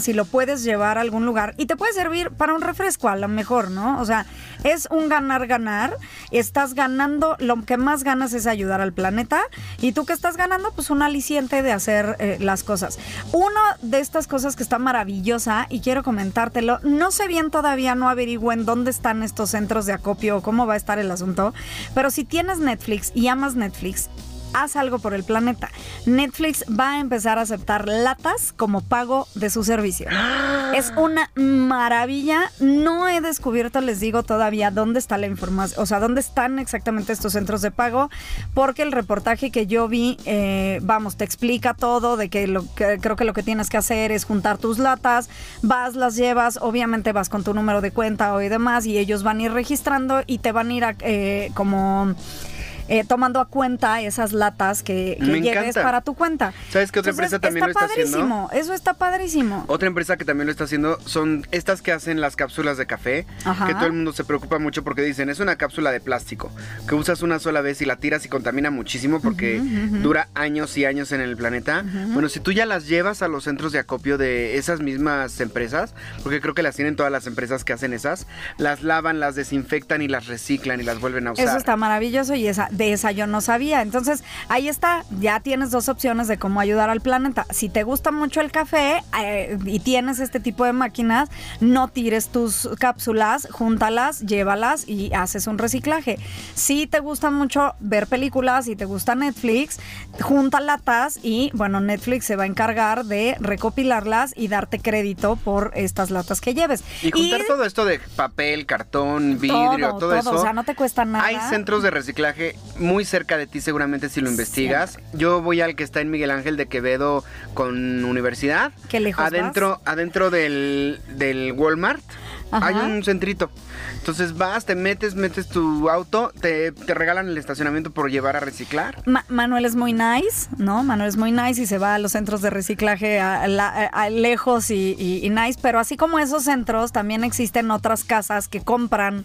Speaker 4: si lo puedes llevar a algún lugar y te puede servir para un refresco a lo mejor, ¿no? O sea, es un ganar ganar, estás ganando, lo que más ganas es ayudar al planeta y tú que estás ganando pues un aliciente de hacer eh, las cosas. Una de estas cosas que está maravillosa y quiero comentártelo, no sé bien todavía, no averigüen dónde están estos centros de acopio o cómo va a estar el asunto, pero si tienes Netflix y amas Netflix, haz algo por el planeta. Netflix va a empezar a aceptar latas como pago de su servicio. (gasps) Es una maravilla. No he descubierto, les digo todavía, dónde está la información, o sea, dónde están exactamente estos centros de pago, porque el reportaje que yo vi, eh, vamos, te explica todo, de que, lo, que creo que lo que tienes que hacer es juntar tus latas, vas, las llevas, obviamente vas con tu número de cuenta o y demás, y ellos van a ir registrando y te van a ir a, eh, como eh, tomando a cuenta esas latas que, que lleves
Speaker 3: encanta.
Speaker 4: para tu cuenta.
Speaker 3: ¿Sabes qué otra
Speaker 4: Entonces,
Speaker 3: empresa también lo está
Speaker 4: padrísimo,
Speaker 3: haciendo?
Speaker 4: Eso está padrísimo.
Speaker 3: Otra empresa que también lo está haciendo son estas que hacen las cápsulas de café,
Speaker 4: Ajá.
Speaker 3: que todo el mundo se preocupa mucho porque dicen, es una cápsula de plástico, que usas una sola vez y la tiras y contamina muchísimo porque dura años y años en el planeta. Bueno, si tú ya las llevas a los centros de acopio de esas mismas empresas, porque creo que las tienen todas las empresas que hacen esas, las lavan, las desinfectan y las reciclan y las vuelven a usar.
Speaker 4: Eso está maravilloso y esa, de esa yo no sabía. Entonces, ahí está, ya tienes dos opciones de cómo ayudar al planeta. Si te gusta mucho el café eh, y tienes este tipo de máquinas, no tires tus cápsulas, júntalas, llévalas y haces un reciclaje. Si te gusta mucho ver películas y te gusta Netflix, junta latas y, bueno, Netflix se va a encargar de recopilarlas y darte crédito por estas latas que lleves.
Speaker 3: Y juntar todo esto de papel, cartón, vidrio, todo,
Speaker 4: todo,
Speaker 3: eso.
Speaker 4: o sea, no te cuesta nada.
Speaker 3: Hay centros de reciclaje muy cerca de ti seguramente si lo investigas. Yo voy al que está en Miguel Ángel de Quevedo con Universidad.
Speaker 4: ¿Qué lejos
Speaker 3: Adentro, adentro del, del Walmart
Speaker 4: Ajá.
Speaker 3: hay un centrito. Entonces vas, te metes, metes tu auto, te, te regalan el estacionamiento por llevar a reciclar.
Speaker 4: Ma- Manuel es muy nice, ¿no? Manuel es muy nice y se va a los centros de reciclaje a, lejos y, y- y nice, pero así como esos centros, también existen otras casas que compran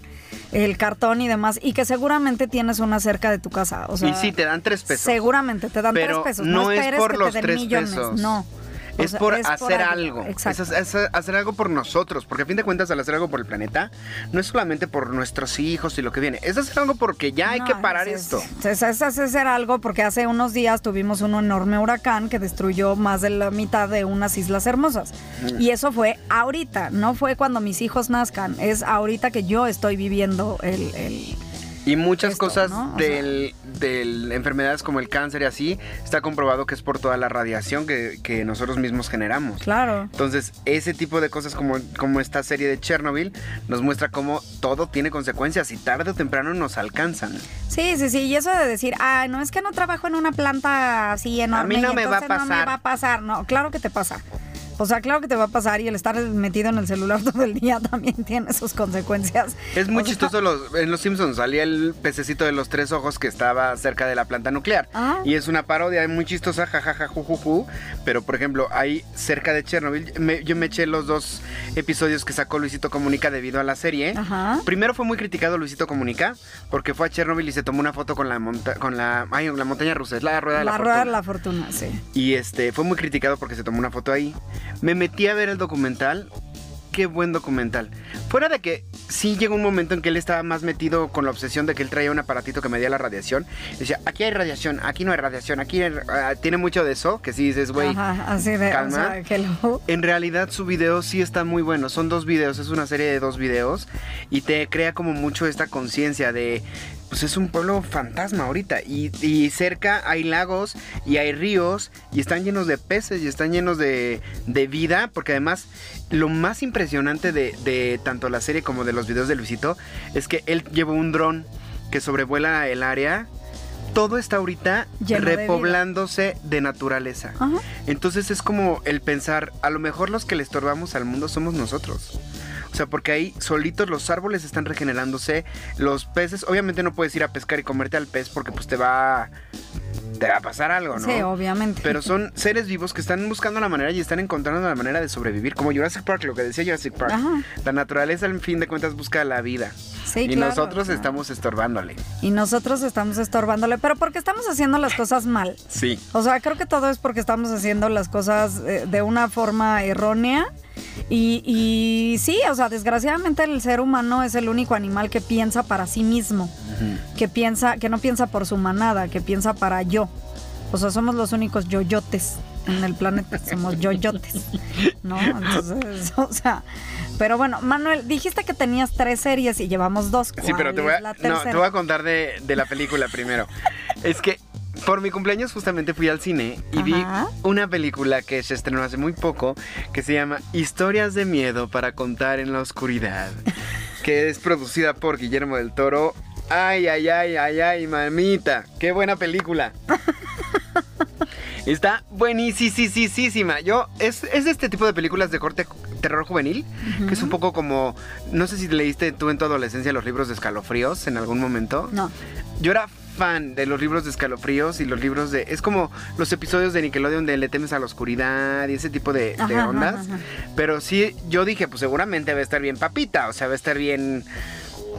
Speaker 4: el cartón y demás y que seguramente tienes una cerca de tu casa. O sea,
Speaker 3: y sí, te dan tres pesos.
Speaker 4: Seguramente te dan
Speaker 3: Pero
Speaker 4: tres pesos.
Speaker 3: no
Speaker 4: No,
Speaker 3: es
Speaker 4: esperes
Speaker 3: por
Speaker 4: que
Speaker 3: los
Speaker 4: te den
Speaker 3: tres
Speaker 4: millones.
Speaker 3: pesos.
Speaker 4: No.
Speaker 3: Es por
Speaker 4: es por
Speaker 3: hacer
Speaker 4: algo.
Speaker 3: algo.
Speaker 4: Exacto.
Speaker 3: Es, es- es hacer algo por nosotros. Porque a fin de cuentas, al hacer algo por el planeta, no es solamente por nuestros hijos y lo que viene. Es hacer algo porque ya hay
Speaker 4: No,
Speaker 3: que parar
Speaker 4: es-
Speaker 3: esto.
Speaker 4: Es, hacer algo porque hace unos días tuvimos un enorme huracán que destruyó más de la mitad de unas islas hermosas.
Speaker 3: Mm.
Speaker 4: Y eso fue ahorita, no fue cuando mis hijos nazcan, es ahorita que yo estoy viviendo el... el-
Speaker 3: Y muchas
Speaker 4: esto,
Speaker 3: cosas
Speaker 4: ¿no? O sea-
Speaker 3: del, del enfermedades como el cáncer y así, está comprobado que es por toda la radiación que, que nosotros mismos generamos.
Speaker 4: claro.
Speaker 3: Entonces, ese tipo de cosas como, como esta serie de Chernobyl nos muestra cómo todo tiene consecuencias y tarde o temprano nos alcanzan.
Speaker 4: Sí, sí, sí, y eso de decir, ah, no es que no trabajo en una planta así enorme.
Speaker 3: mí no me va a
Speaker 4: entonces No me
Speaker 3: pasar.
Speaker 4: va a pasar, no, claro que te pasa. O sea, claro que te va a pasar y el estar metido en el celular (laughs) todo el día también tiene sus consecuencias.
Speaker 3: Es muy
Speaker 4: O sea,
Speaker 3: chistoso, los, en Los Simpsons salía el pececito de los tres ojos que estaba cerca de la planta nuclear.
Speaker 4: Ah.
Speaker 3: Y es una parodia muy chistosa, jajaja, jujuju. Pero, por ejemplo, ahí cerca de Chernobyl, me- yo me eché los dos episodios que sacó Luisito Comunica debido a la serie.
Speaker 4: Ajá.
Speaker 3: Primero fue muy criticado Luisito Comunica porque fue a Chernobyl y se tomó una foto con la, monta con la, ay, la montaña rusa, es la rueda de la,
Speaker 4: La rueda de
Speaker 3: fortuna.
Speaker 4: la fortuna, sí.
Speaker 3: Y este fue muy criticado porque se tomó una foto ahí. Me metí a ver el documental. Qué buen documental. Fuera de que sí llegó un momento en que él estaba más metido con la obsesión de que él traía un aparatito que medía la radiación. Decía, aquí hay radiación, aquí no hay radiación, aquí hay- ah, tiene mucho de eso, que sí dices, güey.
Speaker 4: Ajá, así de,
Speaker 3: calma.
Speaker 4: o sea, hello. (laughs)
Speaker 3: En realidad su video sí está muy bueno. Son dos videos, es una serie de dos videos. Y te crea como mucho esta conciencia de... Pues es un pueblo fantasma ahorita. Y, y cerca hay lagos y hay ríos. Y están llenos de peces y están llenos de, de vida. Porque además lo más impresionante de, de tanto la serie como de los videos de Luisito es que él llevó un dron que sobrevuela el área todo está ahorita
Speaker 4: Lleno de vida.
Speaker 3: repoblándose de, naturaleza.
Speaker 4: Ajá.
Speaker 3: Entonces es como el pensar, a lo mejor los que le estorbamos al mundo somos nosotros. O sea, porque ahí solitos los árboles están regenerándose, los peces, obviamente no puedes ir a pescar y comerte al pez porque pues te va te va a pasar algo, ¿no?
Speaker 4: Sí, obviamente.
Speaker 3: Pero son seres vivos que están buscando la manera y están encontrando la manera de sobrevivir, como Jurassic Park, lo que decía Jurassic Park.
Speaker 4: Ajá.
Speaker 3: La naturaleza, al fin de cuentas, busca la vida.
Speaker 4: Sí,
Speaker 3: y
Speaker 4: claro,
Speaker 3: nosotros
Speaker 4: claro.
Speaker 3: estamos estorbándole.
Speaker 4: Y nosotros estamos estorbándole, pero porque estamos haciendo las cosas mal.
Speaker 3: Sí.
Speaker 4: O sea, creo que todo es porque estamos haciendo las cosas eh, de una forma errónea. Y, y sí, o sea, desgraciadamente el ser humano es el único animal que piensa para sí mismo, que piensa, que no piensa por su manada, que piensa para yo. O sea, somos los únicos yoyotes en el planeta, somos yoyotes, ¿no? Entonces, (laughs) o sea, pero bueno, Manuel, dijiste que tenías tres series y llevamos dos.
Speaker 3: Sí, pero
Speaker 4: ¿Cuál
Speaker 3: te voy, a, no, te voy a contar de, de la película primero. es que por mi cumpleaños justamente fui al cine y vi una película que se estrenó hace muy poco que se llama Historias de miedo para contar en la oscuridad, que es producida por Guillermo del Toro. Ay, ay, ay, ay, ay, mamita, qué buena película. Está buenísima. Yo, es, es este tipo de películas de corte terror juvenil, que es un poco como, no sé si leíste tú en tu adolescencia los libros de escalofríos en algún momento.
Speaker 4: No.
Speaker 3: Yo era fan de los libros de escalofríos y los libros de... Es como los episodios de Nickelodeon de Le temes a la oscuridad y ese tipo de, de
Speaker 4: ajá,
Speaker 3: ondas.
Speaker 4: ajá.
Speaker 3: Pero sí, yo dije, pues seguramente va a estar bien papita, o sea, va a estar bien,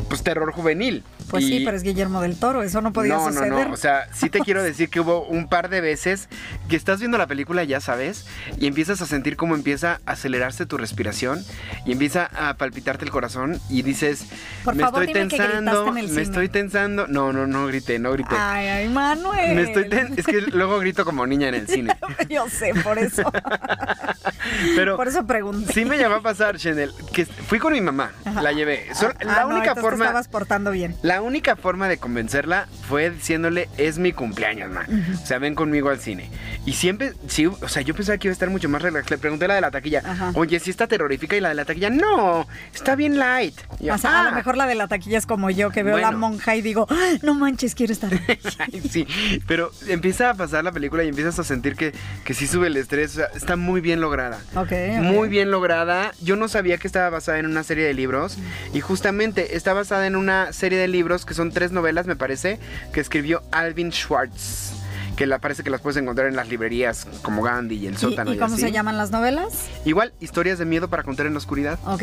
Speaker 3: pues terror juvenil.
Speaker 4: Pues sí, pero es Guillermo del Toro, eso no podía
Speaker 3: no,
Speaker 4: suceder.
Speaker 3: no, no. O sea, sí te quiero decir que hubo un par de veces que estás viendo la película, ya sabes, y empiezas a sentir cómo empieza a acelerarse tu respiración y empieza a palpitarte el corazón y dices,
Speaker 4: Por
Speaker 3: me
Speaker 4: favor,
Speaker 3: estoy
Speaker 4: dime
Speaker 3: tensando,
Speaker 4: en el
Speaker 3: me
Speaker 4: cine".
Speaker 3: estoy tensando. No, no, no grité, no grité.
Speaker 4: Ay, ay, Manuel.
Speaker 3: Me estoy ten- es que luego grito como niña en el cine. (laughs)
Speaker 4: Yo sé, por eso. (laughs)
Speaker 3: Pero
Speaker 4: por eso pregunté.
Speaker 3: sí me llamó a pasar, Chanel, que fui con mi mamá, la llevé.
Speaker 4: Ah,
Speaker 3: la
Speaker 4: no,
Speaker 3: única
Speaker 4: te
Speaker 3: forma
Speaker 4: estabas portando bien.
Speaker 3: La única forma de convencerla fue diciéndole, es mi cumpleaños, ma. O sea, ven conmigo al cine. Y siempre, sí, o sea, yo pensaba que iba a estar mucho más relax. Le pregunté a la de la taquilla,
Speaker 4: Ajá.
Speaker 3: oye, si está terrorífica? Y la de la taquilla, no, está bien light. Yo,
Speaker 4: o sea, a
Speaker 3: "Ah".
Speaker 4: lo mejor la de la taquilla es como yo, que veo la
Speaker 3: Bueno.
Speaker 4: monja y digo, "Ah, no manches, quiero estar. ahí". (laughs)
Speaker 3: Ay, sí, pero empieza a pasar la película y empiezas a sentir que, que sí sube el estrés. O sea, está muy bien lograda.
Speaker 4: Ok, ok.
Speaker 3: Muy bien lograda. Yo no sabía que estaba basada en una serie de libros. Y justamente está basada en una serie de libros que son tres novelas, me parece, que escribió Alvin Schwartz. Que la, parece que las puedes encontrar en las librerías como Gandhi y El
Speaker 4: ¿Y,
Speaker 3: Sótano.
Speaker 4: y
Speaker 3: Y,
Speaker 4: cómo
Speaker 3: así.
Speaker 4: se llaman las novelas?
Speaker 3: Igual, historias de miedo para contar en la oscuridad.
Speaker 4: Ok.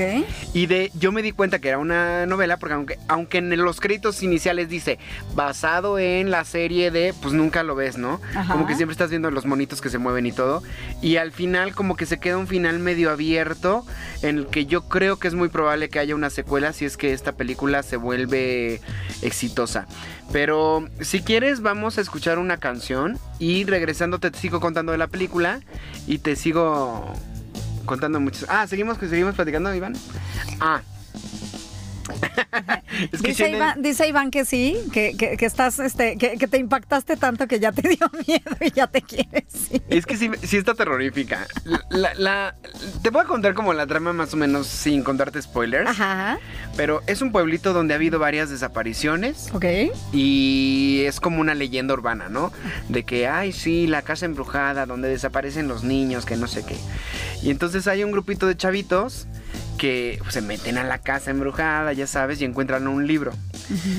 Speaker 3: Y de yo me di cuenta que era una novela porque aunque, aunque en los créditos iniciales dice basado en la serie de, pues nunca lo ves, ¿no?
Speaker 4: Ajá.
Speaker 3: Como que siempre estás viendo los monitos que se mueven y todo. Y al final como que se queda un final medio abierto en el que yo creo que es muy probable que haya una secuela si es que esta película se vuelve exitosa. Pero si quieres vamos a escuchar una canción y regresando te sigo contando de la película y te sigo contando muchos. Ah, seguimos seguimos platicando, Iván. Ah. Es que
Speaker 4: Dice Iván, dice Iván que sí, que, que- que estás, este, que, que te impactaste tanto que ya te dio (laughs) miedo y ya te quieres ir.
Speaker 3: Es que sí, sí está terrorífica. La- la- te voy a contar como la trama más o menos sin contarte spoilers.
Speaker 4: Ajá.
Speaker 3: Pero es un pueblito donde ha habido varias desapariciones
Speaker 4: Ok.
Speaker 3: y es como una leyenda urbana, ¿no? De que, ay, sí, la casa embrujada donde desaparecen los niños, que no sé qué. Y entonces hay un grupito de chavitos que pues, se meten a la casa embrujada, ya sabes, y encuentran un libro.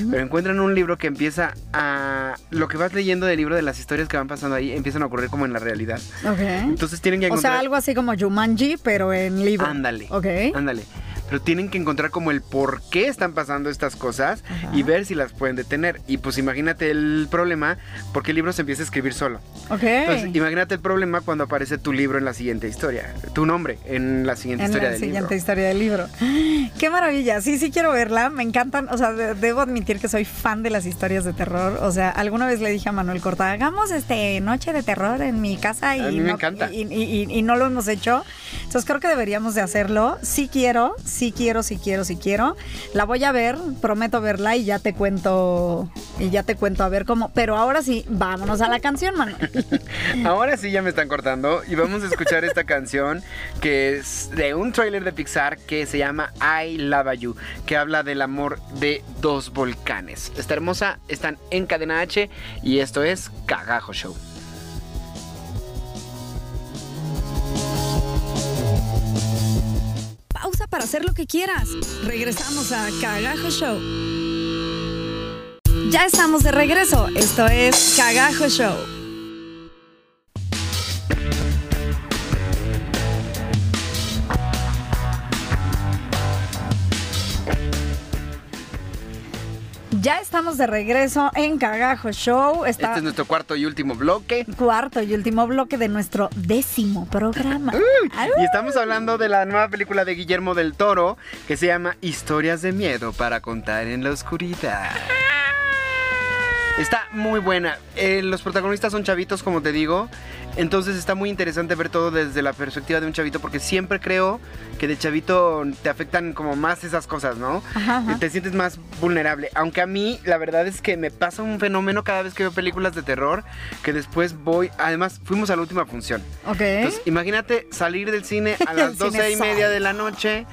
Speaker 3: Pero encuentran un libro que empieza a... Lo que vas leyendo del libro, de las historias que van pasando ahí, empiezan a ocurrir como en la realidad.
Speaker 4: Ok.
Speaker 3: Entonces tienen que
Speaker 4: o
Speaker 3: encontrar...
Speaker 4: sea, algo así como Jumanji, pero en libro.
Speaker 3: Ándale.
Speaker 4: Ok.
Speaker 3: Ándale. Pero tienen que encontrar como el por qué están pasando estas cosas
Speaker 4: Ajá.
Speaker 3: y ver si las pueden detener. Y pues imagínate el problema, porque el libro se empieza a escribir solo.
Speaker 4: Ok.
Speaker 3: Entonces, imagínate el problema cuando aparece tu libro en la siguiente historia. Tu nombre en la siguiente
Speaker 4: en
Speaker 3: historia
Speaker 4: la
Speaker 3: del
Speaker 4: siguiente
Speaker 3: libro.
Speaker 4: historia del libro. (gasps) Qué maravilla. Sí, sí quiero verla. Me encantan. O sea, de- debo admitir que soy fan de las historias de terror. O sea, alguna vez le dije a Manuel Corta, hagamos este noche de terror en mi casa y,
Speaker 3: A mí me
Speaker 4: no,
Speaker 3: encanta.
Speaker 4: Y, y- y- y no lo hemos hecho. Entonces creo que deberíamos de hacerlo. Sí quiero, sí quiero, sí quiero, sí quiero. La voy a ver, prometo verla y ya te cuento, y ya te cuento a ver cómo. Pero ahora sí, vámonos a la canción, Manuel. (laughs)
Speaker 3: Ahora sí ya me están cortando y vamos a escuchar esta canción que es de un tráiler de Pixar que se llama I Love You, que habla del amor de dos volcanes. Está hermosa, están en Cadena H y esto es Cagajo Show.
Speaker 4: Hacer lo que quieras. Regresamos a Cagajo Show. Ya estamos de regreso. Esto es Cagajo Show. Ya estamos de regreso en Cagajo Show. Está
Speaker 3: Este es nuestro cuarto y último bloque.
Speaker 4: cuarto y último bloque de nuestro décimo programa.
Speaker 3: Y estamos hablando de la nueva película de Guillermo del Toro que se llama Historias de Miedo para contar en la oscuridad. Está muy buena. Eh, los protagonistas son chavitos, como te digo. Entonces está muy interesante ver todo desde la perspectiva de un chavito porque siempre creo que de chavito te afectan como más esas cosas, ¿no?
Speaker 4: Ajá, ajá.
Speaker 3: Te sientes más vulnerable. Aunque a mí la verdad es que me pasa un fenómeno cada vez que veo películas de terror que después voy... Además, fuimos a la última función.
Speaker 4: Ok.
Speaker 3: Entonces, imagínate salir del cine a (laughs) las doce y media de la noche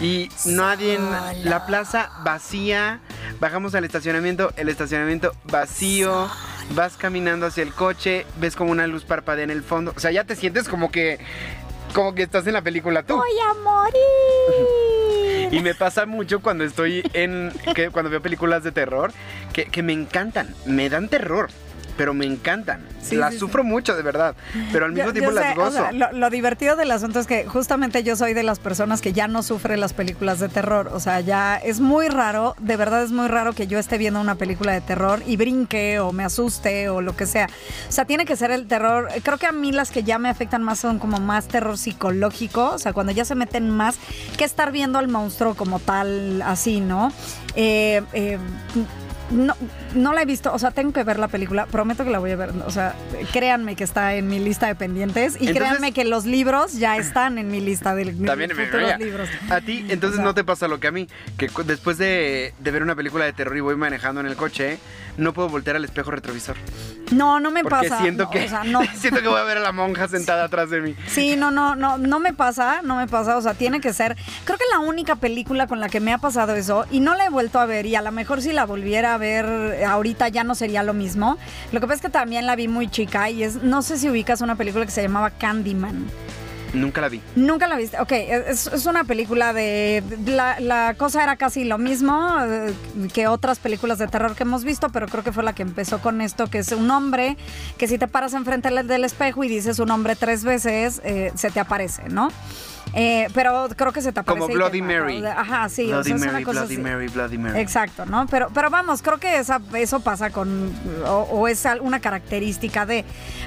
Speaker 3: y nadie en la plaza vacía. Bajamos al estacionamiento, el estacionamiento vacío. Vas caminando hacia el coche, ves como una luz parpadea en el fondo. O sea, ya te sientes como que como que estás en la película tú.
Speaker 4: Voy a morir.
Speaker 3: Y me pasa mucho cuando estoy en. Que, cuando veo películas de terror, que, que me encantan, me dan terror, pero me encantan.
Speaker 4: Sí,
Speaker 3: las
Speaker 4: sí,
Speaker 3: sufro mucho, de verdad, pero al mismo
Speaker 4: Yo-
Speaker 3: tiempo
Speaker 4: yo sé,
Speaker 3: las
Speaker 4: o
Speaker 3: gozo.
Speaker 4: sea, lo, lo divertido del asunto es que justamente yo soy de las personas que ya no sufre las películas de terror. O sea, ya es muy raro, de verdad es muy raro que yo esté viendo una película de terror y brinque o me asuste o lo que sea. O sea, tiene que ser el terror. Creo que a mí las que ya me afectan más son como más terror psicológico. O sea, cuando ya se meten más que estar viendo al monstruo como tal, así, ¿no? Eh, eh, no, no la he visto, o sea, tengo que ver la película, prometo que la voy a ver, o sea, créanme que está en mi lista de pendientes y
Speaker 3: Entonces-
Speaker 4: créanme que los libros ya están en mi lista de,
Speaker 3: También me
Speaker 4: futuros
Speaker 3: mira,
Speaker 4: libros.
Speaker 3: A ti, entonces
Speaker 4: O sea-
Speaker 3: no te pasa lo que a mí, que después de, de ver una película de terror y voy manejando en el coche, no puedo voltear al espejo retrovisor.
Speaker 4: No, no me
Speaker 3: Porque
Speaker 4: pasa.
Speaker 3: siento
Speaker 4: no,
Speaker 3: que
Speaker 4: o sea, no. (laughs)
Speaker 3: siento que voy a ver a la monja sentada atrás de mí.
Speaker 4: Sí, no, no, no, no me pasa, no me pasa, o sea, tiene que ser, creo que la única película con la que me ha pasado eso, y no la he vuelto a ver, y a lo mejor si la volviera a ver ahorita ya no sería lo mismo, lo que pasa es que también la vi muy chica, y es, no sé si ubicas una película que se llamaba Candyman.
Speaker 3: Nunca la vi.
Speaker 4: Nunca la viste. Ok, es, es una película de... La, la cosa era casi lo mismo eh, que otras películas de terror que hemos visto, pero creo que fue la que empezó con esto, que es un hombre que si te paras enfrente del del espejo y dices un hombre tres veces, eh, se te aparece, ¿no? Eh, pero creo que se te aparece.
Speaker 3: Como
Speaker 4: te
Speaker 3: Bloody. Mary.
Speaker 4: Ajá, sí. o
Speaker 3: Bloody
Speaker 4: sea,
Speaker 3: Mary, Bloody
Speaker 4: así.
Speaker 3: Mary, Bloody Mary.
Speaker 4: Exacto, ¿no? Pero, pero vamos, creo que esa, eso pasa con, o, o es una característica de,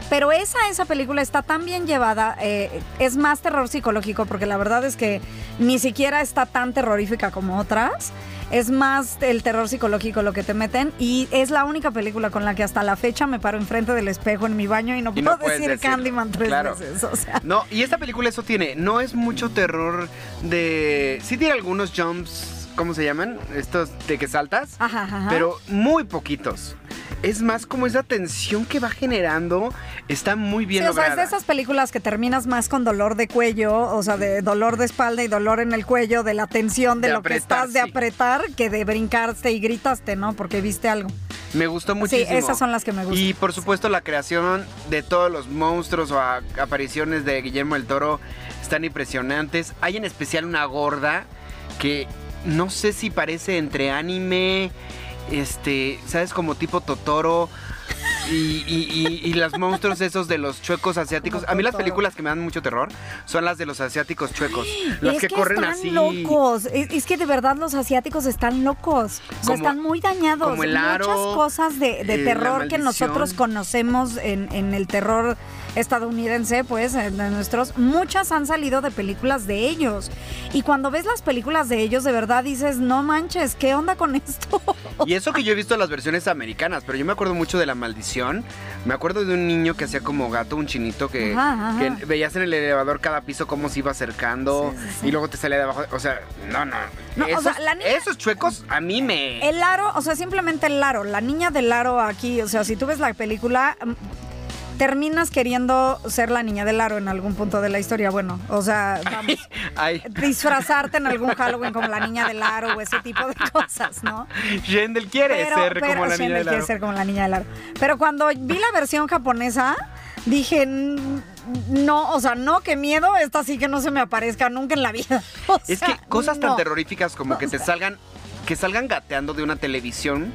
Speaker 4: pero esa, esa película está tan bien llevada, eh, es más terror psicológico, porque la verdad es que ni siquiera está tan terrorífica como otras, es más el terror psicológico lo que te meten, y es la única película con la que hasta la fecha me paro enfrente del espejo en mi baño y no
Speaker 3: Y
Speaker 4: puedo decir
Speaker 3: decirlo,
Speaker 4: Candyman tres
Speaker 3: claro.
Speaker 4: veces, o sea.
Speaker 3: No, y esta película eso tiene. No es mucho terror de. Sí tiene algunos jumps, ¿cómo se llaman? Estos de que saltas.
Speaker 4: Ajá, ajá.
Speaker 3: Pero muy poquitos. Es más como esa tensión que va generando. Está muy bien
Speaker 4: Sí, o sea, es
Speaker 3: lograda.
Speaker 4: de esas películas que terminas más con dolor de cuello, o sea, de dolor de espalda y dolor en el cuello, de la tensión de,
Speaker 3: De
Speaker 4: lo que estás de apretar, que de brincarte y gritaste, ¿no? Porque viste algo.
Speaker 3: Me gustó muchísimo.
Speaker 4: Sí, esas son las que me gustan.
Speaker 3: Y por supuesto la creación de todos los monstruos o apariciones de Guillermo del Toro están impresionantes. Hay en especial una gorda que no sé si parece entre anime, este, ¿sabes? Como tipo Totoro. Y, y, y, y los monstruos esos de los chuecos asiáticos. A mí las películas que me dan mucho terror son las de los asiáticos chuecos. (gasps) Las
Speaker 4: es
Speaker 3: que, corren
Speaker 4: están
Speaker 3: así.
Speaker 4: locos. Es, es que de verdad los asiáticos están locos. O sea,
Speaker 3: Como-
Speaker 4: están muy dañados.
Speaker 3: como el aro,
Speaker 4: Muchas cosas de, de
Speaker 3: eh,
Speaker 4: terror que nosotros conocemos en, en el terror estadounidense, pues, en- de nuestros, muchas han salido de películas de ellos. Y cuando ves las películas de ellos, de verdad dices, no manches, ¿qué onda con esto?
Speaker 3: Y eso que yo he visto las versiones americanas, pero yo me acuerdo mucho de La Maldición me acuerdo de un niño que hacía como gato, un chinito que,
Speaker 4: Ajá, ajá.
Speaker 3: que veías en el elevador cada piso cómo se iba acercando
Speaker 4: Sí, sí, sí.
Speaker 3: y luego te salía de abajo. O sea, no, no.
Speaker 4: No, o
Speaker 3: esos,
Speaker 4: sea, la niña-
Speaker 3: esos chuecos a mí me.
Speaker 4: El aro, o sea, simplemente el aro, la niña del aro aquí, o sea, si tú ves la película, terminas queriendo ser la niña del aro en algún punto de la historia. Bueno, o sea, (laughs) vamos,
Speaker 3: Ay,
Speaker 4: disfrazarte en algún Halloween como la niña del aro o ese tipo de (laughs) cosas, ¿no?
Speaker 3: Shendel quiere ser como la niña
Speaker 4: Shendel
Speaker 3: del
Speaker 4: quiere
Speaker 3: aro.
Speaker 4: ser como la niña del aro. Pero cuando vi la versión japonesa, dije, "Mm, no, o sea, no, qué miedo, esta sí que no se me aparezca nunca en la vida. (laughs) O
Speaker 3: Es que cosas tan
Speaker 4: no.
Speaker 3: terroríficas como que te salgan, que salgan gateando de una televisión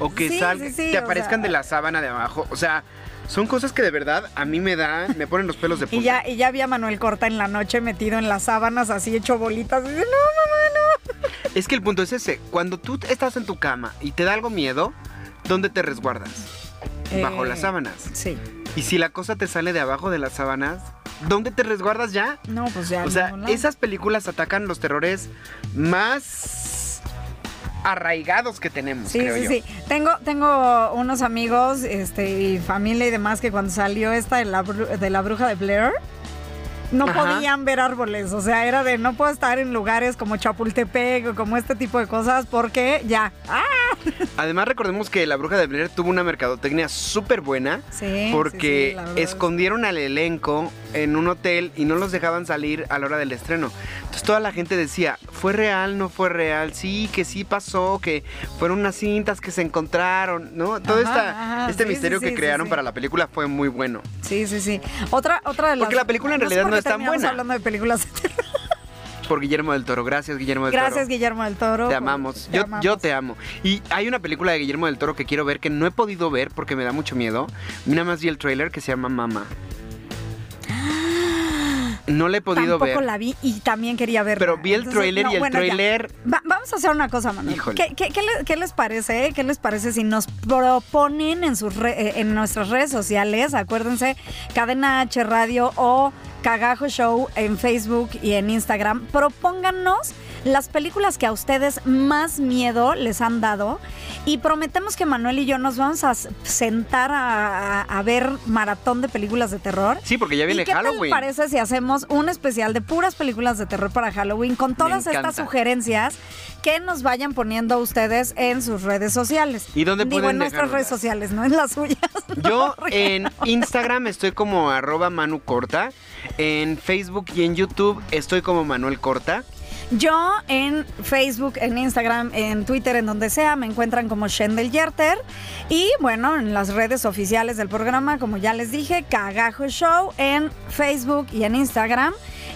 Speaker 3: o que
Speaker 4: Sí,
Speaker 3: salgan,
Speaker 4: sí, sí,
Speaker 3: te aparezcan
Speaker 4: sea.
Speaker 3: de la sábana de abajo. O sea, son cosas que de verdad a mí me dan, me ponen los pelos de punta. (laughs)
Speaker 4: Y ya, y ya vi a Manuel Corta en la noche metido en las sábanas, así hecho bolitas. Y dice, no, mamá, no. (laughs)
Speaker 3: Es que el punto es ese, cuando tú estás en tu cama y te da algo miedo, ¿dónde te resguardas? Bajo
Speaker 4: Eh,
Speaker 3: las sábanas.
Speaker 4: Sí.
Speaker 3: Y si la cosa te sale de abajo de las sábanas, ¿dónde te resguardas ya?
Speaker 4: No, pues ya.
Speaker 3: O sea,
Speaker 4: no, no.
Speaker 3: esas películas atacan los terrores más arraigados que tenemos,
Speaker 4: Sí,
Speaker 3: creo
Speaker 4: sí,
Speaker 3: yo.
Speaker 4: sí. Tengo, tengo unos amigos este, y familia y demás que cuando salió esta de la, de la bruja de Blair, no
Speaker 3: Ajá.
Speaker 4: podían ver árboles. O sea, era de no puedo estar en lugares como Chapultepec o como este tipo de cosas porque ya. ¡Ah! (laughs)
Speaker 3: Además, recordemos que La Bruja de Blair tuvo una mercadotecnia súper buena
Speaker 4: Sí.
Speaker 3: porque
Speaker 4: sí, sí,
Speaker 3: escondieron al elenco en un hotel y no los dejaban salir a la hora del estreno. Entonces toda la gente decía, ¿fue real? ¿No fue real? Sí, que sí pasó, que fueron unas cintas que se encontraron, ¿no? Todo
Speaker 4: Ajá,
Speaker 3: esta-
Speaker 4: ajá,
Speaker 3: este
Speaker 4: sí,
Speaker 3: misterio
Speaker 4: sí,
Speaker 3: que
Speaker 4: sí,
Speaker 3: crearon para la película fue muy bueno.
Speaker 4: Sí, sí, sí. Otra, otra de las.
Speaker 3: Porque la película en
Speaker 4: sé
Speaker 3: realidad no es tan buena.
Speaker 4: hablando de películas.
Speaker 3: Por Guillermo del Toro. Gracias, Guillermo del Toro.
Speaker 4: Gracias, Guillermo del Toro.
Speaker 3: Te amamos.
Speaker 4: Te
Speaker 3: yo,
Speaker 4: amamos.
Speaker 3: yo te amo. Y hay una película de Guillermo del Toro que quiero ver que no he podido ver porque me da mucho miedo. Nada más vi el trailer que se llama Mama. No la he podido
Speaker 4: Tampoco
Speaker 3: ver.
Speaker 4: la vi y también quería verla.
Speaker 3: Pero vi el
Speaker 4: Entonces,
Speaker 3: trailer
Speaker 4: no,
Speaker 3: y el
Speaker 4: bueno,
Speaker 3: trailer.
Speaker 4: Va- vamos a hacer una cosa, Manuel. ¿Qué, qué- qué le- qué les parece? ¿Qué les parece si nos proponen en, sus re- eh, en nuestras redes sociales? Acuérdense, Cadena H Radio o Cagajo Show en Facebook y en Instagram. Propónganos las películas que a ustedes más miedo les han dado y prometemos que Manuel y yo nos vamos a sentar a, a- a ver maratón de películas de terror.
Speaker 3: Sí, porque ya viene
Speaker 4: ¿Y qué
Speaker 3: Halloween.
Speaker 4: tal parece si hacemos un especial de puras películas de terror para Halloween con todas estas sugerencias que nos vayan poniendo ustedes en sus redes sociales?
Speaker 3: ¿Y dónde
Speaker 4: Digo,
Speaker 3: pueden
Speaker 4: en nuestras redes sociales, no en las suyas. (laughs)
Speaker 3: Yo en Instagram estoy como arroba Manu Corta. En Facebook y en YouTube estoy como Manuel Corta.
Speaker 4: Yo en Facebook, en Instagram, en Twitter, en donde sea, me encuentran como Shendel Yerter. Y bueno, en las redes oficiales del programa, como ya les dije, Cagajo Show en Facebook y en Instagram.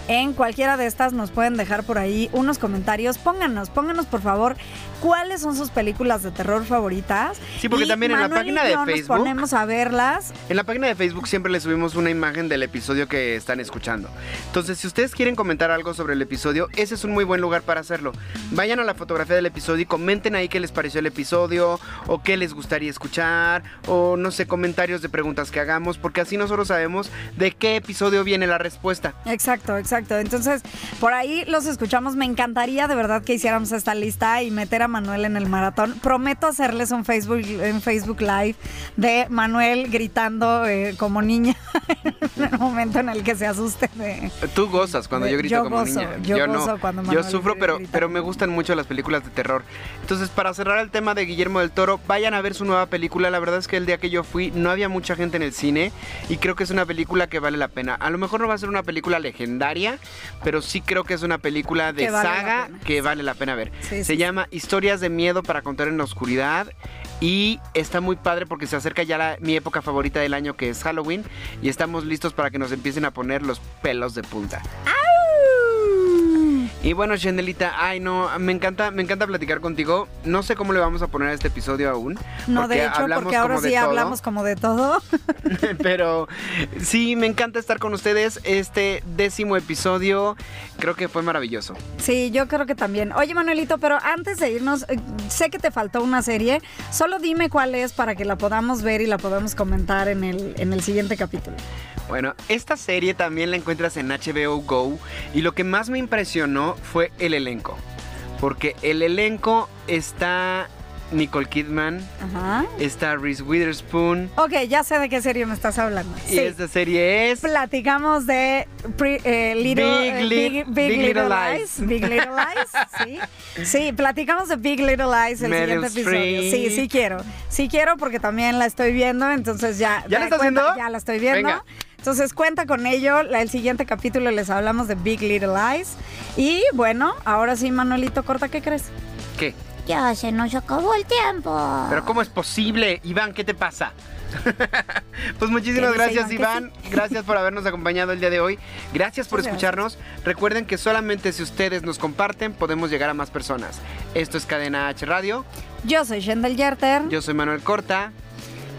Speaker 4: En cualquiera de estas nos pueden dejar por ahí unos comentarios. Pónganos, pónganos por favor cuáles son sus películas de terror favoritas.
Speaker 3: Sí, porque
Speaker 4: Y
Speaker 3: también en la
Speaker 4: Manuel y
Speaker 3: página de
Speaker 4: yo
Speaker 3: Facebook-
Speaker 4: Nos ponemos a verlas.
Speaker 3: En la página de Facebook siempre les subimos una imagen del episodio que están escuchando. Entonces, si ustedes quieren comentar algo sobre el episodio, ese es un muy buen lugar para hacerlo. Vayan a la fotografía del episodio y comenten ahí qué les pareció el episodio, o qué les gustaría escuchar, o no sé, comentarios de preguntas que hagamos, porque así nosotros sabemos de qué episodio viene la respuesta.
Speaker 4: Exacto, exacto. Entonces, por ahí los escuchamos. Me encantaría de verdad que hiciéramos esta lista y meter a Manuel en el maratón. Prometo hacerles un Facebook, en Facebook Live de Manuel gritando eh, como niña (laughs) en el momento en el que se asuste de.
Speaker 3: Tú gozas cuando
Speaker 4: De-
Speaker 3: yo grito
Speaker 4: yo
Speaker 3: como
Speaker 4: gozo,
Speaker 3: niña.
Speaker 4: yo
Speaker 3: no.
Speaker 4: gozo cuando
Speaker 3: yo
Speaker 4: Manuel
Speaker 3: sufro, pero,
Speaker 4: grita.
Speaker 3: pero me gustan mucho las películas de terror. Entonces, para cerrar el tema de Guillermo del Toro, vayan a ver su nueva película. La verdad es que el día que yo fui no había mucha gente en el cine y creo que es una película que vale la pena. A lo mejor no va a ser una película legendaria, pero sí creo que es una película de
Speaker 4: Que vale
Speaker 3: saga que vale la pena ver.
Speaker 4: Sí,
Speaker 3: Se
Speaker 4: sí,
Speaker 3: llama De miedo para contar en la oscuridad y está muy padre porque se acerca ya mi época favorita del año que es Halloween y estamos listos para que nos empiecen a poner los pelos de punta. Y bueno, Shendelita, ay no, me encanta, me encanta platicar contigo. No sé cómo le vamos a poner a este episodio aún.
Speaker 4: No,
Speaker 3: porque
Speaker 4: de hecho,
Speaker 3: hablamos
Speaker 4: porque ahora
Speaker 3: como de
Speaker 4: sí
Speaker 3: todo.
Speaker 4: hablamos como de todo. (laughs)
Speaker 3: Pero sí, me encanta estar con ustedes. Este décimo episodio creo que fue maravilloso.
Speaker 4: Sí, yo creo que también. Oye, Manuelito, pero antes de irnos, eh, sé que te faltó una serie. Solo dime cuál es para que la podamos ver y la podamos comentar en el, en el siguiente capítulo.
Speaker 3: Bueno, esta serie también la encuentras en HBO Go y lo que más me impresionó fue el elenco. Porque el elenco está Nicole Kidman,
Speaker 4: Ajá.
Speaker 3: está Reese Witherspoon.
Speaker 4: Ok, ya sé de qué serie me estás hablando.
Speaker 3: Y esta serie es...
Speaker 4: Platicamos de Pre- eh, Little,
Speaker 3: Big
Speaker 4: eh, Big, Big
Speaker 3: Big
Speaker 4: Little,
Speaker 3: Little
Speaker 4: Lies.
Speaker 3: Lies.
Speaker 4: Big Little Lies, (laughs) sí. Sí, platicamos de Big Little Lies el
Speaker 3: Meryl
Speaker 4: siguiente episodio. Sí, sí quiero. Sí quiero porque también la estoy viendo, entonces ya.
Speaker 3: ¿Ya la estás viendo?
Speaker 4: Ya la estoy viendo.
Speaker 3: Venga.
Speaker 4: Entonces cuenta con ello. El siguiente capítulo les hablamos de Big Little Lies. Y bueno, ahora sí, Manuelito Corta, ¿qué crees?
Speaker 3: ¿Qué?
Speaker 5: Ya se nos acabó el tiempo.
Speaker 3: Pero ¿cómo es posible? Iván, ¿qué te pasa? (laughs) pues muchísimas
Speaker 4: ¿Qué dice
Speaker 3: gracias
Speaker 4: Iván?
Speaker 3: Iván, gracias por habernos acompañado el día de hoy, gracias por escucharnos, recuerden que solamente si ustedes nos comparten podemos llegar a más personas. Esto es Cadena H Radio,
Speaker 4: Yo soy Shendel Yerter.
Speaker 3: yo soy Manuel Corta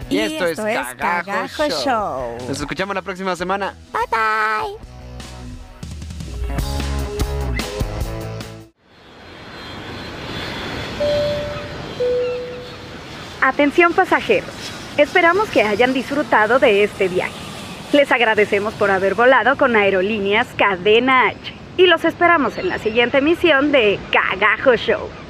Speaker 3: y,
Speaker 4: Y
Speaker 3: esto,
Speaker 4: esto
Speaker 3: es
Speaker 4: es
Speaker 3: Cagajo,
Speaker 4: Cagajo
Speaker 3: Show.
Speaker 4: Show.
Speaker 3: Nos escuchamos la próxima semana.
Speaker 5: Bye bye.
Speaker 2: Atención pasajeros, esperamos que hayan disfrutado de este viaje. Les agradecemos por haber volado con Aerolíneas Cadena H y los esperamos en la siguiente emisión de Cagajo Show.